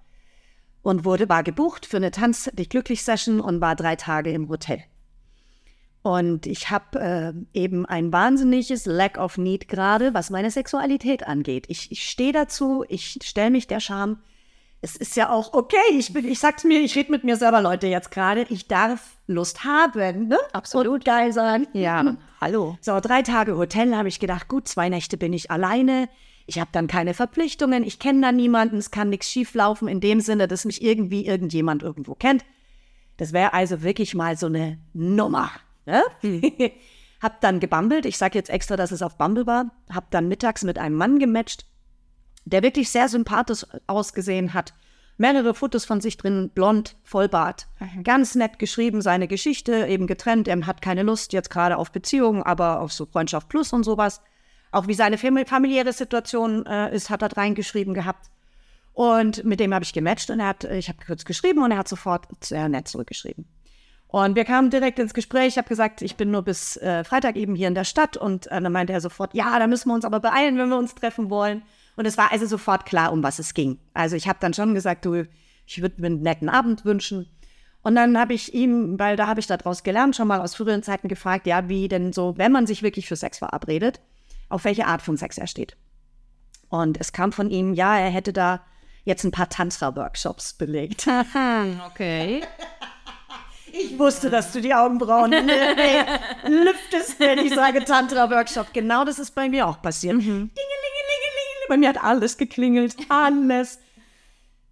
und wurde, war gebucht für eine Tanz dich glücklich Session und war drei Tage im Hotel. Und ich habe äh, eben ein wahnsinniges Lack of Need gerade, was meine Sexualität angeht. Ich, ich stehe dazu, ich stelle mich der Scham. Es ist ja auch okay, ich, bin, ich sag's mir, ich rede mit mir selber, Leute, jetzt gerade. Ich darf Lust haben, ne? Absolut. Und geil sein. Ja, *laughs* hallo. So, drei Tage Hotel habe ich gedacht, gut, zwei Nächte bin ich alleine. Ich habe dann keine Verpflichtungen, ich kenne da niemanden, es kann nichts schieflaufen in dem Sinne, dass mich irgendwie irgendjemand irgendwo kennt. Das wäre also wirklich mal so eine Nummer. Ne? *laughs* hab dann gebambelt, ich sage jetzt extra, dass es auf Bumble war, hab dann mittags mit einem Mann gematcht, der wirklich sehr sympathisch ausgesehen hat. Mehrere Fotos von sich drin, blond, Vollbart. Ganz nett geschrieben, seine Geschichte, eben getrennt. Er hat keine Lust jetzt gerade auf Beziehungen, aber auf so Freundschaft plus und sowas. Auch wie seine fam- familiäre Situation äh, ist, hat er reingeschrieben gehabt. Und mit dem habe ich gematcht und er hat, ich habe kurz geschrieben und er hat sofort sehr nett zurückgeschrieben. Und wir kamen direkt ins Gespräch. Ich habe gesagt, ich bin nur bis äh, Freitag eben hier in der Stadt. Und äh, dann meinte er sofort, ja, da müssen wir uns aber beeilen, wenn wir uns treffen wollen. Und es war also sofort klar, um was es ging. Also ich habe dann schon gesagt, du, ich würde mir einen netten Abend wünschen. Und dann habe ich ihm, weil da habe ich daraus gelernt, schon mal aus früheren Zeiten gefragt, ja, wie denn so, wenn man sich wirklich für Sex verabredet, auf welche Art von Sex er steht. Und es kam von ihm, ja, er hätte da jetzt ein paar Tantra-Workshops belegt. *laughs* Okay. Ich wusste, dass du die Augenbrauen *laughs* lüftest, wenn ich sage Tantra-Workshop. Genau das ist bei mir auch passiert. Dingelingelingeling. *laughs* Bei mir hat alles geklingelt. Alles.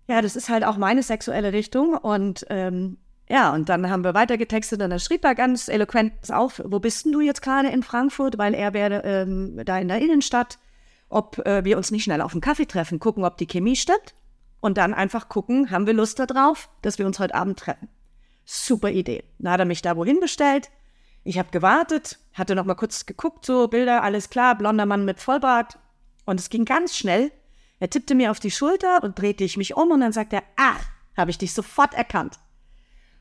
Ja, das ist halt auch meine sexuelle Richtung. Und ähm, ja, und dann haben wir weiter getextet und dann schrieb er ganz eloquent auf, wo bist denn du jetzt gerade in Frankfurt? Weil er wäre ähm, da in der Innenstadt, ob äh, wir uns nicht schnell auf einen Kaffee treffen, gucken, ob die Chemie stimmt. Und dann einfach gucken, haben wir Lust darauf, dass wir uns heute Abend treffen. Super Idee. Dann hat er mich da wohin bestellt. Ich habe gewartet, hatte noch mal kurz geguckt, so Bilder, alles klar, blonder Mann mit Vollbart. Und es ging ganz schnell. Er tippte mir auf die Schulter und drehte ich mich um und dann sagte er, ach, habe ich dich sofort erkannt.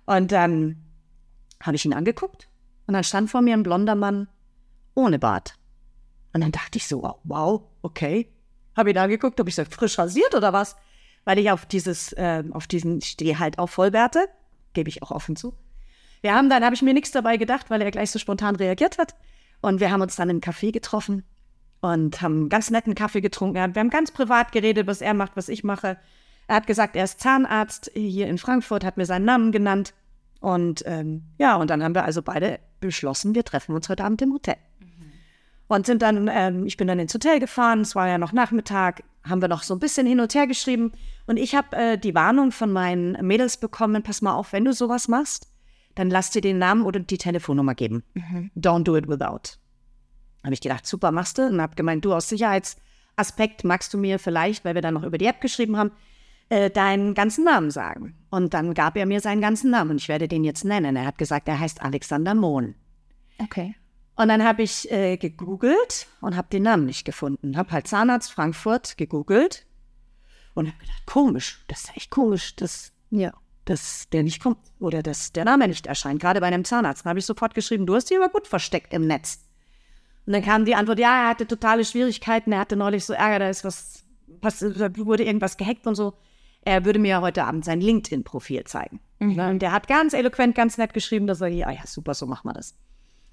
Und dann habe ich ihn angeguckt und dann stand vor mir ein blonder Mann ohne Bart. Und dann dachte ich so, wow, okay. Habe ihn angeguckt, habe ich so frisch rasiert oder was? Weil ich auf dieses, äh, auf diesen, ich stehe halt auf Vollbärte, gebe ich auch offen zu. Wir haben dann, habe ich mir nichts dabei gedacht, weil er gleich so spontan reagiert hat. Und wir haben uns dann im Café getroffen und haben ganz netten Kaffee getrunken. Wir haben ganz privat geredet, was er macht, was ich mache. Er hat gesagt, er ist Zahnarzt hier in Frankfurt, hat mir seinen Namen genannt. Und ähm, ja, und dann haben wir also beide beschlossen, wir treffen uns heute Abend im Hotel. Und sind dann, ähm, ich bin dann ins Hotel gefahren, es war ja noch Nachmittag, haben wir noch so ein bisschen hin und her geschrieben. Und ich habe äh, die Warnung von meinen Mädels bekommen, pass mal auf, wenn du sowas machst, dann lass dir den Namen oder die Telefonnummer geben. Don't do it without. Habe ich gedacht, super, machst du. Und habe gemeint, du aus Sicherheitsaspekt magst du mir vielleicht, weil wir dann noch über die App geschrieben haben, äh, deinen ganzen Namen sagen. Und dann gab er mir seinen ganzen Namen und ich werde den jetzt nennen. Er hat gesagt, er heißt Alexander Mohn. Okay. Und dann habe ich äh, gegoogelt und habe den Namen nicht gefunden. Habe halt Zahnarzt Frankfurt gegoogelt und habe gedacht, komisch, das ist echt komisch, dass, Ja. dass der nicht kommt oder dass der Name nicht erscheint, gerade bei einem Zahnarzt. Dann habe ich sofort geschrieben, du hast dich aber gut versteckt im Netz. Und dann kam die Antwort, ja, er hatte totale Schwierigkeiten, er hatte neulich so Ärger, da ist was, passiert, da wurde irgendwas gehackt und so. Er würde mir ja heute Abend sein LinkedIn-Profil zeigen. Ne, Und der hat ganz eloquent, ganz nett geschrieben, dass er, ja, ja, super, so machen wir das.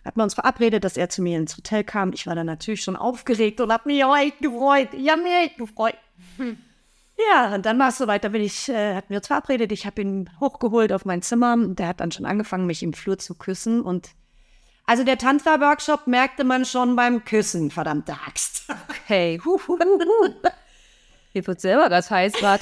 Hat man uns verabredet, dass er zu mir ins Hotel kam. Ich war dann natürlich schon aufgeregt und habe mich auch echt gefreut. Ich habe mich echt gefreut. Ja, und dann war es soweit, da bin ich, äh, hatten wir uns verabredet, ich habe ihn hochgeholt auf mein Zimmer und der hat dann schon angefangen, mich im Flur zu küssen und also der Tantra-Workshop merkte man schon beim Küssen, verdammte Axt. *laughs* Hey. Mir wird selber ganz heiß grad.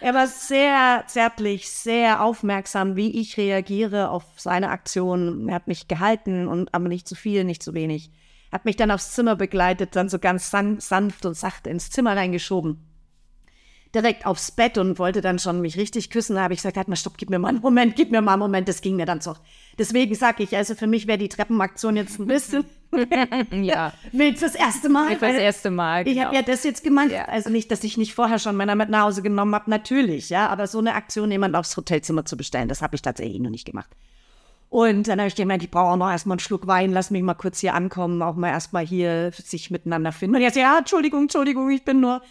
Er war sehr zärtlich, sehr aufmerksam, wie ich reagiere auf seine Aktion. Er hat mich gehalten und aber nicht zu viel, nicht zu wenig. Hat mich dann aufs Zimmer begleitet, dann so ganz san sanft und sachte ins Zimmer reingeschoben. Direkt aufs Bett und wollte dann schon mich richtig küssen. Da habe ich gesagt, halt mal, stopp, gib mir mal einen Moment, gib mir mal einen Moment. Das ging mir dann so. Deswegen sage ich, also für mich wäre die Treppenaktion jetzt ein bisschen *laughs* ja. wild fürs erste Mal. Für das weil- erste Mal. ich Genau. habe ja das jetzt gemacht. Ja. Also nicht, dass ich nicht vorher schon Männer mit nach Hause genommen habe, natürlich, ja. Aber so eine Aktion, jemand aufs Hotelzimmer zu bestellen, das habe ich tatsächlich noch nicht gemacht. Und dann habe ich gemeint, ich brauche auch noch erstmal einen Schluck Wein, lass mich mal kurz hier ankommen, auch mal erstmal hier sich miteinander finden. Und jetzt, ja, Entschuldigung, Entschuldigung, ich bin nur.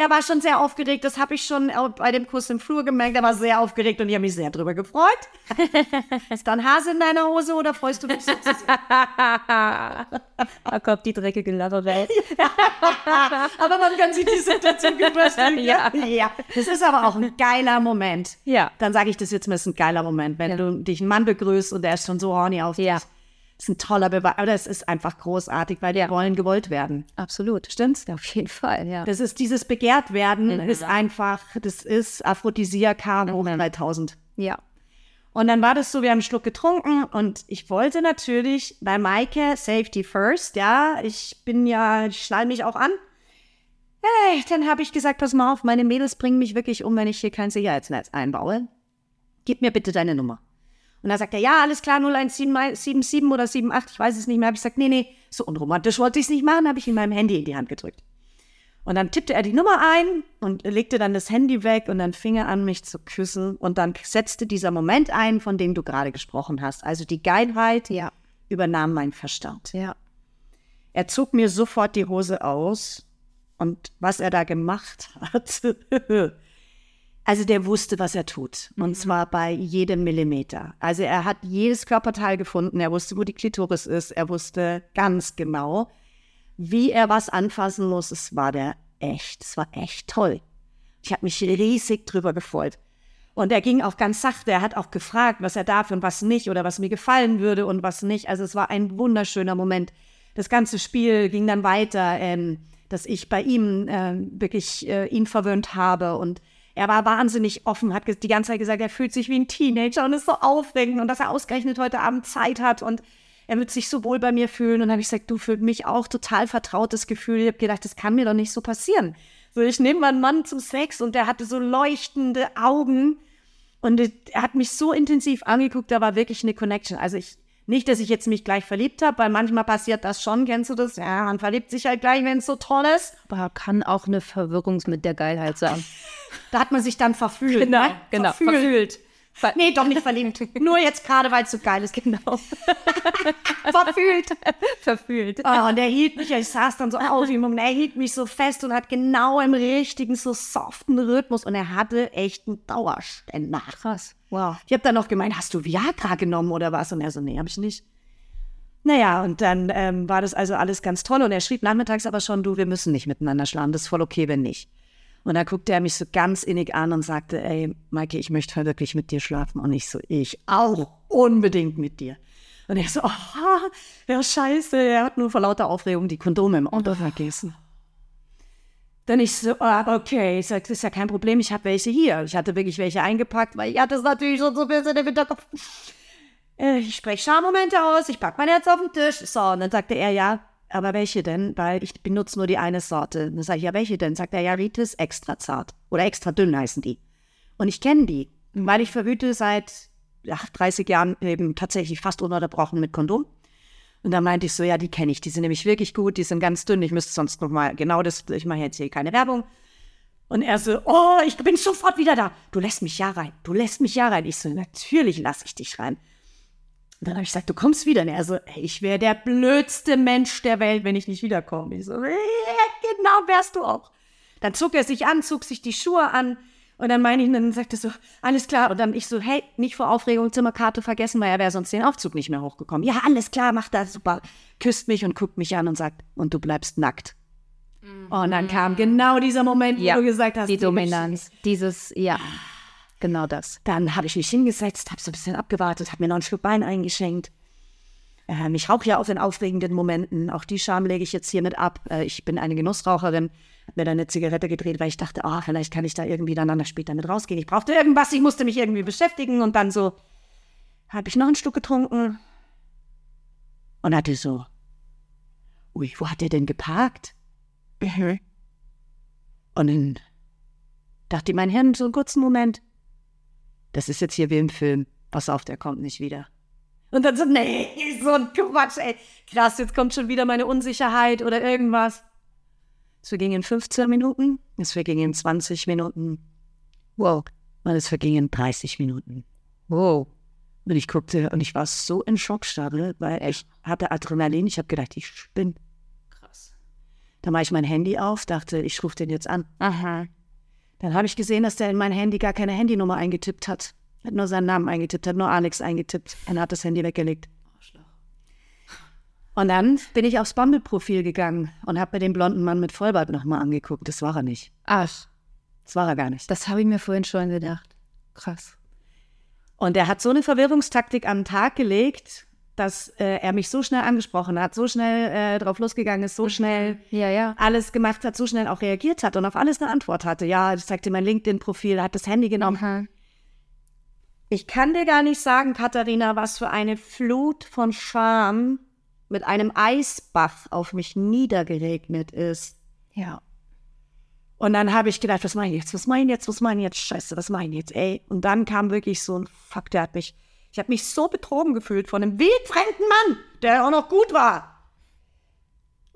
Er war schon sehr aufgeregt, das habe ich schon auch bei dem Kuss im Flur gemerkt. Er war sehr aufgeregt und ich habe mich sehr drüber gefreut. *laughs* Ist da ein Hase in deiner Hose oder freust du dich so zu sehen? Da kommt die dreckige Laberei. *laughs* Aber man kann sich die Situation gut vorstellen. Ja. ja. Das ist aber auch ein geiler Moment. Ja. Dann sage ich das jetzt mal, ist ein geiler Moment, wenn Ja. du dich einen Mann begrüßt und der ist schon so horny auf dich. Ja. Das ist ein toller Beweis. Aber das ist einfach großartig, weil die wollen gewollt werden. Absolut. Stimmt's? Auf jeden Fall, ja. Das ist dieses begehrt werden, Mhm. ist einfach, das ist Aphrodisiakar hoch 3000. Ja. Und dann war das so, wir haben einen Schluck getrunken und ich wollte natürlich bei Maike Safety First, ja, ich bin ja, ich schnall mich auch an. Hey, dann habe ich gesagt, pass mal auf, meine Mädels bringen mich wirklich um, wenn ich hier kein Sicherheitsnetz einbaue. Gib mir bitte deine Nummer. Und dann sagt er, ja, alles klar, 0177 oder 78, ich weiß es nicht mehr. Habe ich gesagt, nee, nee, so unromantisch wollte ich es nicht machen, habe ich ihm meinem Handy in die Hand gedrückt. Und dann tippte er die Nummer ein und legte dann das Handy weg und dann fing er an, mich zu küssen. Und dann setzte dieser Moment ein, von dem du gerade gesprochen hast. Also die Geilheit Ja. übernahm mein Verstand. Ja. Er zog mir sofort die Hose aus und was er da gemacht *laughs* hat. Also der wusste, was er tut. Und zwar bei jedem Millimeter. Also er hat jedes Körperteil gefunden. Er wusste, wo die Klitoris ist. Er wusste ganz genau, wie er was anfassen muss. Es war der echt. Es war echt toll. Ich habe mich riesig drüber gefreut. Und er ging auch ganz sachte. Er hat auch gefragt, was er darf und was nicht oder was mir gefallen würde und was nicht. Also es war ein wunderschöner Moment. Das ganze Spiel ging dann weiter, ähm, dass ich bei ihm ähm, wirklich äh, ihn verwöhnt habe und er war wahnsinnig offen, hat die ganze Zeit gesagt, er fühlt sich wie ein Teenager und ist so aufregend und dass er ausgerechnet heute Abend Zeit hat und er wird sich so wohl bei mir fühlen. Und dann habe ich gesagt, du fühlst mich auch total vertrautes Gefühl. Ich habe gedacht, das kann mir doch nicht so passieren. So, ich nehme meinen Mann zum Sex und der hatte so leuchtende Augen und er hat mich so intensiv angeguckt, da war wirklich eine Connection. Also ich, nicht, dass ich jetzt mich gleich verliebt habe, weil manchmal passiert das schon, kennst du das? Ja, man verliebt sich halt gleich, wenn es so toll ist. Aber kann auch eine Verwirrung mit der Geilheit sein. Da hat man sich dann verfühlt. Genau, ne? genau, Verfühlt. Ver nee, doch nicht verliebt. Nur jetzt gerade, weil es so geil ist, genau. *laughs* Verfühlt. Verfühlt. Oh, und er hielt mich, ich saß dann so auf ihm und er hielt mich so fest und hat genau im richtigen, so soften Rhythmus und er hatte echt einen Dauerständer. Krass. Wow. Ich habe dann noch gemeint, hast du Viagra genommen oder was? Und er so, nee, habe ich nicht. Naja, und dann ähm, war das also alles ganz toll. Und er schrieb nachmittags aber schon, du, wir müssen nicht miteinander schlafen. Das ist voll okay, wenn nicht. Und da guckte er mich so ganz innig an und sagte, ey, Maike, ich möchte heute wirklich mit dir schlafen. Und ich so, ich auch unbedingt mit dir. Und er so, oh, ja, scheiße, er hat nur vor lauter Aufregung die Kondome im Auto vergessen. Dann ich so, ah, okay, ich sag, das ist ja kein Problem, ich habe welche hier. Ich hatte wirklich welche eingepackt, weil ich hatte es natürlich schon so ein bisschen im Hinterkopf. Äh, Ich spreche Schammomente aus, ich pack mein Herz auf den Tisch. So, und dann sagte er, ja, aber welche denn? Weil ich benutze nur die eine Sorte. Dann sage ich, ja, welche denn? Sagt er, ja, Ritis extra zart. Oder extra dünn heißen die. Und ich kenne die, weil ich verhüte seit ach, 30 Jahren eben tatsächlich fast ununterbrochen mit Kondom. Und dann meinte ich so, ja, die kenne ich, die sind nämlich wirklich gut, die sind ganz dünn, ich müsste sonst noch mal, genau das, ich mache jetzt hier keine Werbung. Und er so, oh, ich bin sofort wieder da. Du lässt mich ja rein, du lässt mich ja rein. Ich so, natürlich lasse ich dich rein. Und dann habe ich gesagt, du kommst wieder. Und er so, ey, ich wäre der blödste Mensch der Welt, wenn ich nicht wiederkomme. Ich so, ja, genau wärst du auch. Dann zog er sich an, zog sich die Schuhe an. Und dann meine ich, und dann sagte er so, alles klar. Und dann ich so, hey, nicht vor Aufregung Zimmerkarte vergessen, weil er wäre sonst den Aufzug nicht mehr hochgekommen. Ja, alles klar, macht das super. Küsst mich und guckt mich an und sagt, und du bleibst nackt. Und dann kam genau dieser Moment, wo Ja, du gesagt hast, Die Dominanz. Dieses, ja, genau das. dann habe ich mich hingesetzt, habe so ein bisschen abgewartet, habe mir noch ein Stück Wein eingeschenkt. Ähm, ich rauche ja auch in aufregenden Momenten. Auch die Scham lege ich jetzt hiermit ab. Äh, ich bin eine Genussraucherin. Habe mir dann eine Zigarette gedreht, weil ich dachte, ah, vielleicht kann ich da irgendwie dann später mit rausgehen. Ich brauchte irgendwas, ich musste mich irgendwie beschäftigen. Und dann so habe ich noch ein Stück getrunken und hatte so, ui, wo hat der denn geparkt? Und dann dachte mein Hirn so einen kurzen Moment, das ist jetzt hier wie im Film. Pass auf, der kommt nicht wieder. Und dann so, nee, so ein Quatsch, ey. Krass, jetzt kommt schon wieder meine Unsicherheit oder irgendwas. Es verging in 15 Minuten, es verging in 20 Minuten. Wow. Und es verging in 30 Minuten. Wow. Und ich guckte und ich war so in Schockstarre, weil ich hatte Adrenalin. Ich habe gedacht, ich spinne. Krass. Dann mache ich mein Handy auf, dachte, ich rufe den jetzt an. Aha. Dann habe ich gesehen, dass der in mein Handy gar keine Handynummer eingetippt hat. Hat nur seinen Namen eingetippt, hat nur Alex eingetippt. Er hat das Handy weggelegt. Und dann bin ich aufs Bumble-Profil gegangen und habe mir den blonden Mann mit Vollbart nochmal angeguckt. Das war er nicht. Ach, Das war er gar nicht. das habe ich mir vorhin schon gedacht. Krass. Und er hat so eine Verwirrungstaktik an den Tag gelegt, dass äh, er mich so schnell angesprochen hat, so schnell äh, drauf losgegangen ist, so schnell Ja, ja. alles gemacht hat, so schnell auch reagiert hat und auf alles eine Antwort hatte. Ja, ich zeigte mein LinkedIn-Profil, hat das Handy genommen. Aha. Ich kann dir gar nicht sagen, Katharina, was für eine Flut von Scham mit einem Eisbach auf mich niedergeregnet ist. Ja. Und dann habe ich gedacht, was mache ich jetzt? Was mache ich jetzt? Was mache ich jetzt? Scheiße, was mache ich jetzt? Ey. Und dann kam wirklich so ein Fuck, der hat mich, ich habe mich so betrogen gefühlt von einem wildfremden Mann, der auch noch gut war.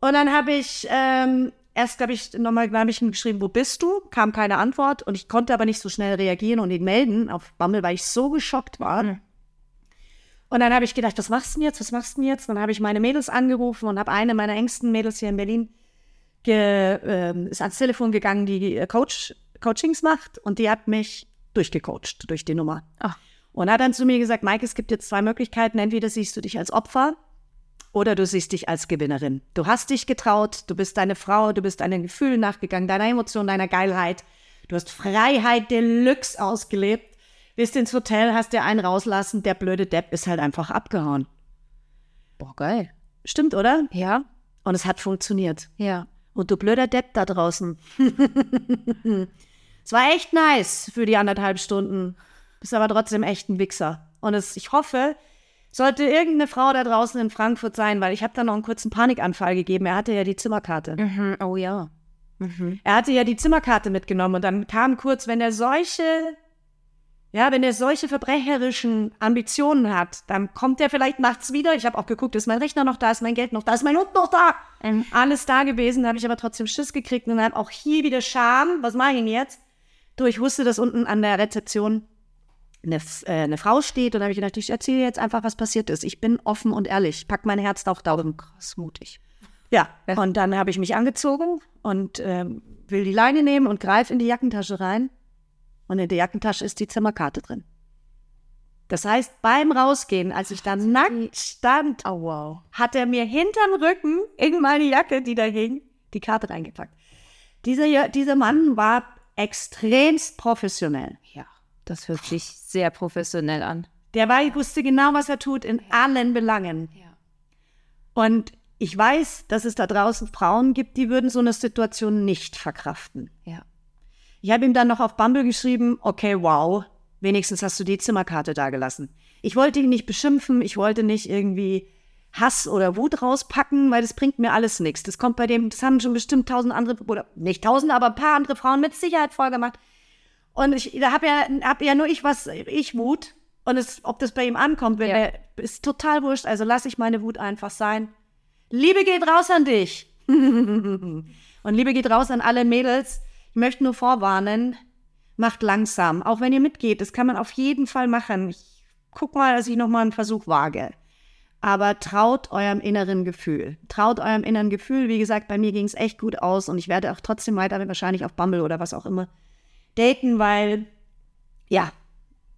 Und dann habe ich, ähm, erst habe ich nochmal hab ich geschrieben, wo bist du? Kam keine Antwort und ich konnte aber nicht so schnell reagieren und ihn melden auf Bumble, weil ich so geschockt war. Und dann habe ich gedacht, was machst du denn jetzt? Was machst du denn jetzt? Dann habe ich meine Mädels angerufen und habe eine meiner engsten Mädels hier in Berlin ge, ähm, ist ans Telefon gegangen, die äh, Coach, Coachings macht und die hat mich durchgecoacht durch die Nummer. Ach. Und hat dann zu mir gesagt, Mike, es gibt jetzt zwei Möglichkeiten. Entweder siehst du dich als Opfer oder du siehst dich als Gewinnerin. Du hast dich getraut, du bist deine Frau, du bist deinen Gefühlen nachgegangen, deiner Emotion, deiner Geilheit. Du hast Freiheit Deluxe ausgelebt, bist ins Hotel, hast dir einen rauslassen, der blöde Depp ist halt einfach abgehauen. Boah, geil. Stimmt, oder? Ja. Und es hat funktioniert. Ja. Und du blöder Depp da draußen. *laughs* es war echt nice für die anderthalb Stunden. Bist aber trotzdem echt ein Wichser. Und es, ich hoffe, sollte irgendeine Frau da draußen in Frankfurt sein, weil ich habe da noch einen kurzen Panikanfall gegeben. Er hatte ja die Zimmerkarte. Mhm. Oh ja. Er hatte ja die Zimmerkarte mitgenommen und dann kam kurz, wenn er solche, ja, wenn er solche verbrecherischen Ambitionen hat, dann kommt er vielleicht nachts wieder. Ich habe auch geguckt, ist mein Rechner noch da, ist mein Geld noch da, ist mein Hund noch da? Ähm. Alles da gewesen, habe ich aber trotzdem Schiss gekriegt und dann auch hier wieder Scham. Was mache ich denn jetzt? Du, ich wusste, dass unten an der Rezeption eine, äh, eine Frau steht und dann habe ich gedacht, ich erzähle jetzt einfach, was passiert ist. Ich bin offen und ehrlich, pack mein Herz auch daumen. Krass mutig. Ja, und dann habe ich mich angezogen und ähm, will die Leine nehmen und greife in die Jackentasche rein. Und in der Jackentasche ist die Zimmerkarte drin. Das heißt, beim Rausgehen, als ich dann nackt stand, Oh, wow. hat er mir hinterm Rücken in meine Jacke, die da hing, die Karte reingepackt. Dieser, dieser Mann war extremst professionell. Ja, das hört sich sehr professionell an. Der war, wusste genau, was er tut in allen Belangen. Ja. Und ich weiß, dass es da draußen Frauen gibt, die würden so eine Situation nicht verkraften. Ja. Ich habe ihm dann noch auf Bumble geschrieben, okay, wow, wenigstens hast du die Zimmerkarte da gelassen. Ich wollte ihn nicht beschimpfen, ich wollte nicht irgendwie Hass oder Wut rauspacken, weil das bringt mir alles nichts. Das kommt bei dem, das haben schon bestimmt tausend andere, oder nicht tausend, aber ein paar andere Frauen mit Sicherheit vorgemacht. Und ich, da habe ja, hab ja nur ich was, ich Wut. Und es, ob das bei ihm ankommt, wenn Ja. er, ist total wurscht. Also lasse ich meine Wut einfach sein. Liebe geht raus an dich. *laughs* Und Liebe geht raus an alle Mädels. Ich möchte nur vorwarnen, macht langsam. Auch wenn ihr mitgeht, das kann man auf jeden Fall machen. Ich guck mal, dass ich nochmal einen Versuch wage. Aber traut eurem inneren Gefühl. Traut eurem inneren Gefühl. Wie gesagt, bei mir ging es echt gut aus und ich werde auch trotzdem weiter wahrscheinlich auf Bumble oder was auch immer daten, weil ja,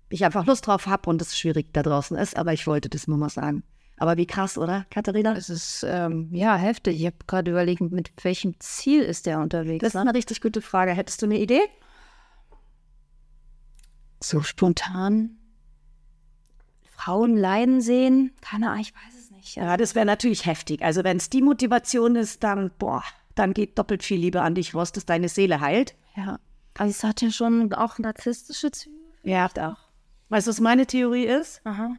ich einfach Lust drauf habe und es schwierig da draußen ist. Aber ich wollte das nur mal sagen. Aber wie krass, oder, Katharina? Es ist, ähm, ja, heftig. Ich habe gerade überlegt, mit welchem Ziel ist der unterwegs? Das ist eine richtig gute Frage. Hättest du eine Idee? so spontan Frauen leiden sehen? Keine Ahnung, ich weiß es nicht. Ja, das wäre natürlich heftig. Also wenn es die Motivation ist, dann, boah, dann geht doppelt viel Liebe an dich raus, dass deine Seele heilt. Ja. Also es hat ja schon auch narzisstische Züge. Ja, auch. Weißt du, was meine Theorie ist? Aha.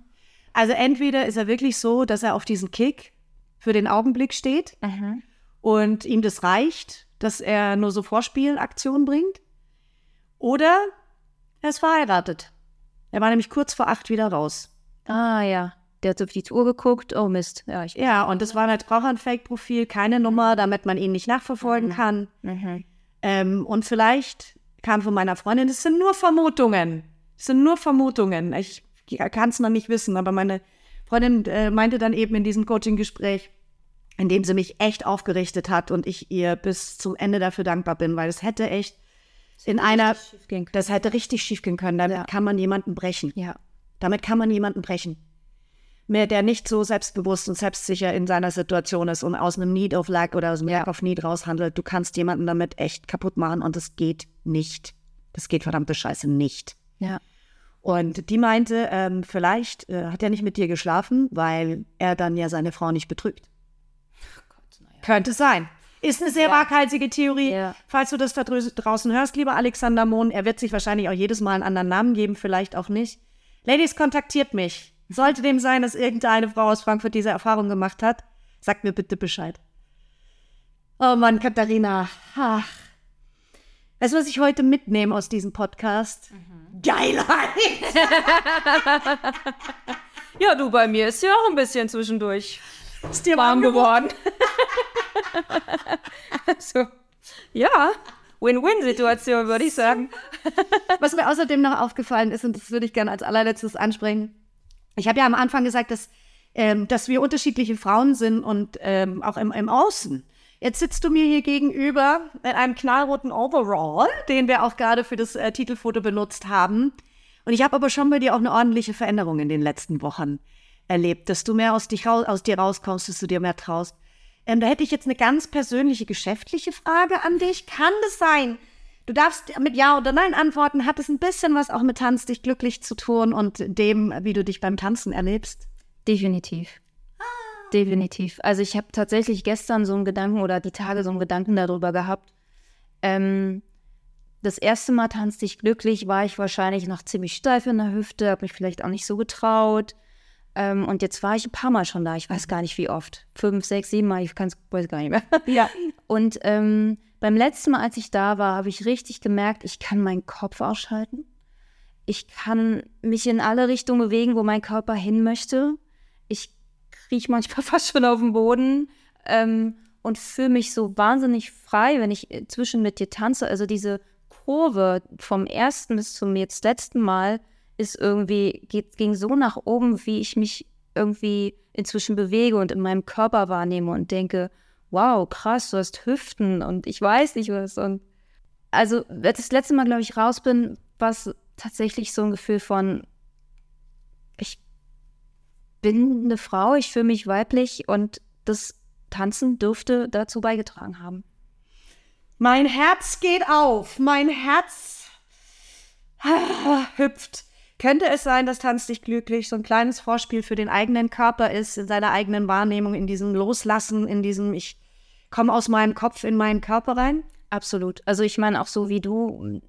Also entweder ist er wirklich so, dass er auf diesen Kick für den Augenblick steht Mhm. und ihm das reicht, dass er nur so Vorspielaktionen bringt. Oder er ist verheiratet. Er war nämlich kurz vor acht wieder raus. Ah ja. Der hat auf die Tour geguckt. Oh Mist. Ja, ich. Ja, und das war halt er ein Fake-Profil, keine Nummer, damit man ihn nicht nachverfolgen kann. Mhm. Ähm, und vielleicht kam von meiner Freundin, das sind nur Vermutungen. Das sind nur Vermutungen. Ich kann es noch nicht wissen, aber meine Freundin äh, meinte dann eben in diesem Coaching-Gespräch, in dem sie mich echt aufgerichtet hat und ich ihr bis zum Ende dafür dankbar bin, weil es hätte echt in einer, das hätte richtig schief gehen können. Damit Ja. kann man jemanden brechen. Ja. Damit kann man jemanden brechen. Mehr, der nicht so selbstbewusst und selbstsicher in seiner Situation ist und aus einem Need of Lack oder aus einem Ja. Lack of Need raushandelt. Du kannst jemanden damit echt kaputt machen und das geht nicht. Das geht verdammte Scheiße nicht. Ja. Und die meinte, ähm, vielleicht äh, hat er nicht mit dir geschlafen, weil er dann ja seine Frau nicht betrügt. Könnte sein. Ist eine sehr waghalsige Theorie. Ja. Falls du das da draußen hörst, lieber Alexander Mohn, er wird sich wahrscheinlich auch jedes Mal einen anderen Namen geben, vielleicht auch nicht. Ladies, kontaktiert mich. Sollte dem sein, dass irgendeine Frau aus Frankfurt diese Erfahrung gemacht hat, sagt mir bitte Bescheid. Oh Mann, Katharina. Ach. Weißt du, was ich heute mitnehme aus diesem Podcast? Geilheit! *laughs* Ja, du, bei mir ist ja auch ein bisschen zwischendurch Ist dir warm geworden. *laughs* so. Ja, Win-Win-Situation, würde ich sagen. Was mir außerdem noch aufgefallen ist, und das würde ich gerne als allerletztes ansprechen. Ich habe ja am Anfang gesagt, dass, ähm, dass wir unterschiedliche Frauen sind und ähm, auch im, im Außen. Jetzt sitzt du mir hier gegenüber in einem knallroten Overall, den wir auch gerade für das äh, Titelfoto benutzt haben. Und ich habe aber schon bei dir auch eine ordentliche Veränderung in den letzten Wochen erlebt, dass du mehr aus, dich, rau- aus dir rauskommst, dass du dir mehr traust. Ähm, da hätte ich jetzt eine ganz persönliche, geschäftliche Frage an dich. Kann das sein? Du darfst mit Ja oder Nein antworten. Hat es ein bisschen was auch mit Tanz, dich glücklich zu tun und dem, wie du dich beim Tanzen erlebst? Definitiv. Definitiv. Also ich habe tatsächlich gestern so einen Gedanken oder die Tage so einen Gedanken darüber gehabt. Ähm, das erste Mal tanzte ich glücklich, war ich wahrscheinlich noch ziemlich steif in der Hüfte, habe mich vielleicht auch nicht so getraut. Ähm, und jetzt war ich ein paar Mal schon da. Ich weiß gar nicht wie oft. Fünf, sechs, sieben Mal, ich kann es weiß gar nicht mehr. *laughs* Ja. Und ähm, beim letzten Mal, als ich da war, habe ich richtig gemerkt, ich kann meinen Kopf ausschalten. Ich kann mich in alle Richtungen bewegen, wo mein Körper hin möchte. Ich kriege manchmal *laughs* fast schon auf den Boden ähm, und fühle mich so wahnsinnig frei, wenn ich äh, zwischen mit dir tanze. Also diese Kurve vom ersten bis zum jetzt letzten Mal ist irgendwie, geht, ging so nach oben, wie ich mich irgendwie inzwischen bewege und in meinem Körper wahrnehme und denke, wow, krass, du hast Hüften und ich weiß nicht was. Und also, als ich das letzte Mal, glaube ich, raus bin, war es tatsächlich so ein Gefühl von, ich bin eine Frau, ich fühle mich weiblich und das Tanzen dürfte dazu beigetragen haben. Mein Herz geht auf, mein Herz hüpft. Könnte es sein, dass Tanz dich glücklich so ein kleines Vorspiel für den eigenen Körper ist, in seiner eigenen Wahrnehmung, in diesem Loslassen, in diesem Ich komme aus meinem Kopf in meinen Körper rein? Absolut. Also ich meine auch so wie du,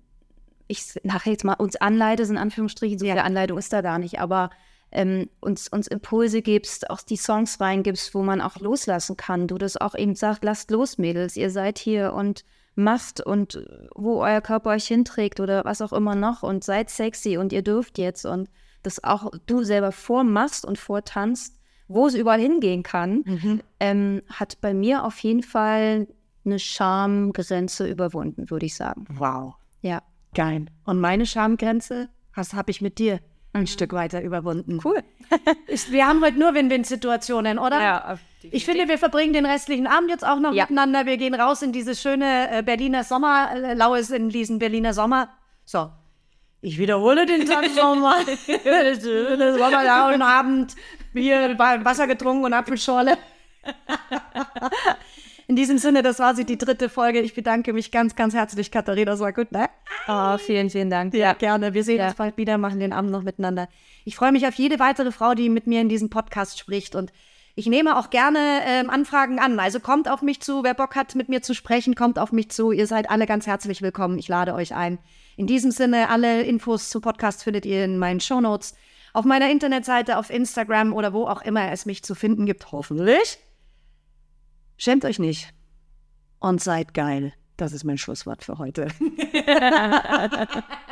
ich nachher jetzt mal uns anleitest, in Anführungsstrichen, so viel Anleitung ist da gar nicht, aber ähm, uns, uns Impulse gibst, auch die Songs reingibst, wo man auch loslassen kann. Du das auch eben sagst, lasst los, Mädels, ihr seid hier und macht und wo euer Körper euch hinträgt oder was auch immer noch und seid sexy und ihr dürft jetzt und das auch du selber vormachst und vortanzt, wo es überall hingehen kann, mhm. ähm, hat bei mir auf jeden Fall eine Schamgrenze überwunden, würde ich sagen. Wow. Ja. Geil. Und meine Schamgrenze, was habe ich mit dir ein mhm. Stück weiter überwunden? Cool. *laughs* wir haben heute nur Win-Win-Situationen, oder? Ja, ich finde, wir verbringen den restlichen Abend jetzt auch noch ja. miteinander. Wir gehen raus in dieses schöne äh, Berliner Sommer, äh, Laues in diesen Berliner Sommer. So. Ich wiederhole den Satz *laughs* nochmal. das war mal lauen Abend. Bier, Wasser getrunken und Apfelschorle. In diesem Sinne, das war sie, die dritte Folge. Ich bedanke mich ganz, ganz herzlich, Katharina. Das war gut, ne? Oh, vielen, vielen Dank. Ja, gerne. Wir sehen ja. uns bald wieder, machen den Abend noch miteinander. Ich freue mich auf jede weitere Frau, die mit mir in diesem Podcast spricht und ich nehme auch gerne ähm, Anfragen an. Also kommt auf mich zu. Wer Bock hat, mit mir zu sprechen, kommt auf mich zu. Ihr seid alle ganz herzlich willkommen. Ich lade euch ein. In diesem Sinne, alle Infos zum Podcast findet ihr in meinen Show Notes auf meiner Internetseite, auf Instagram oder wo auch immer es mich zu finden gibt, hoffentlich. Schämt euch nicht und seid geil. Das ist mein Schlusswort für heute. *laughs*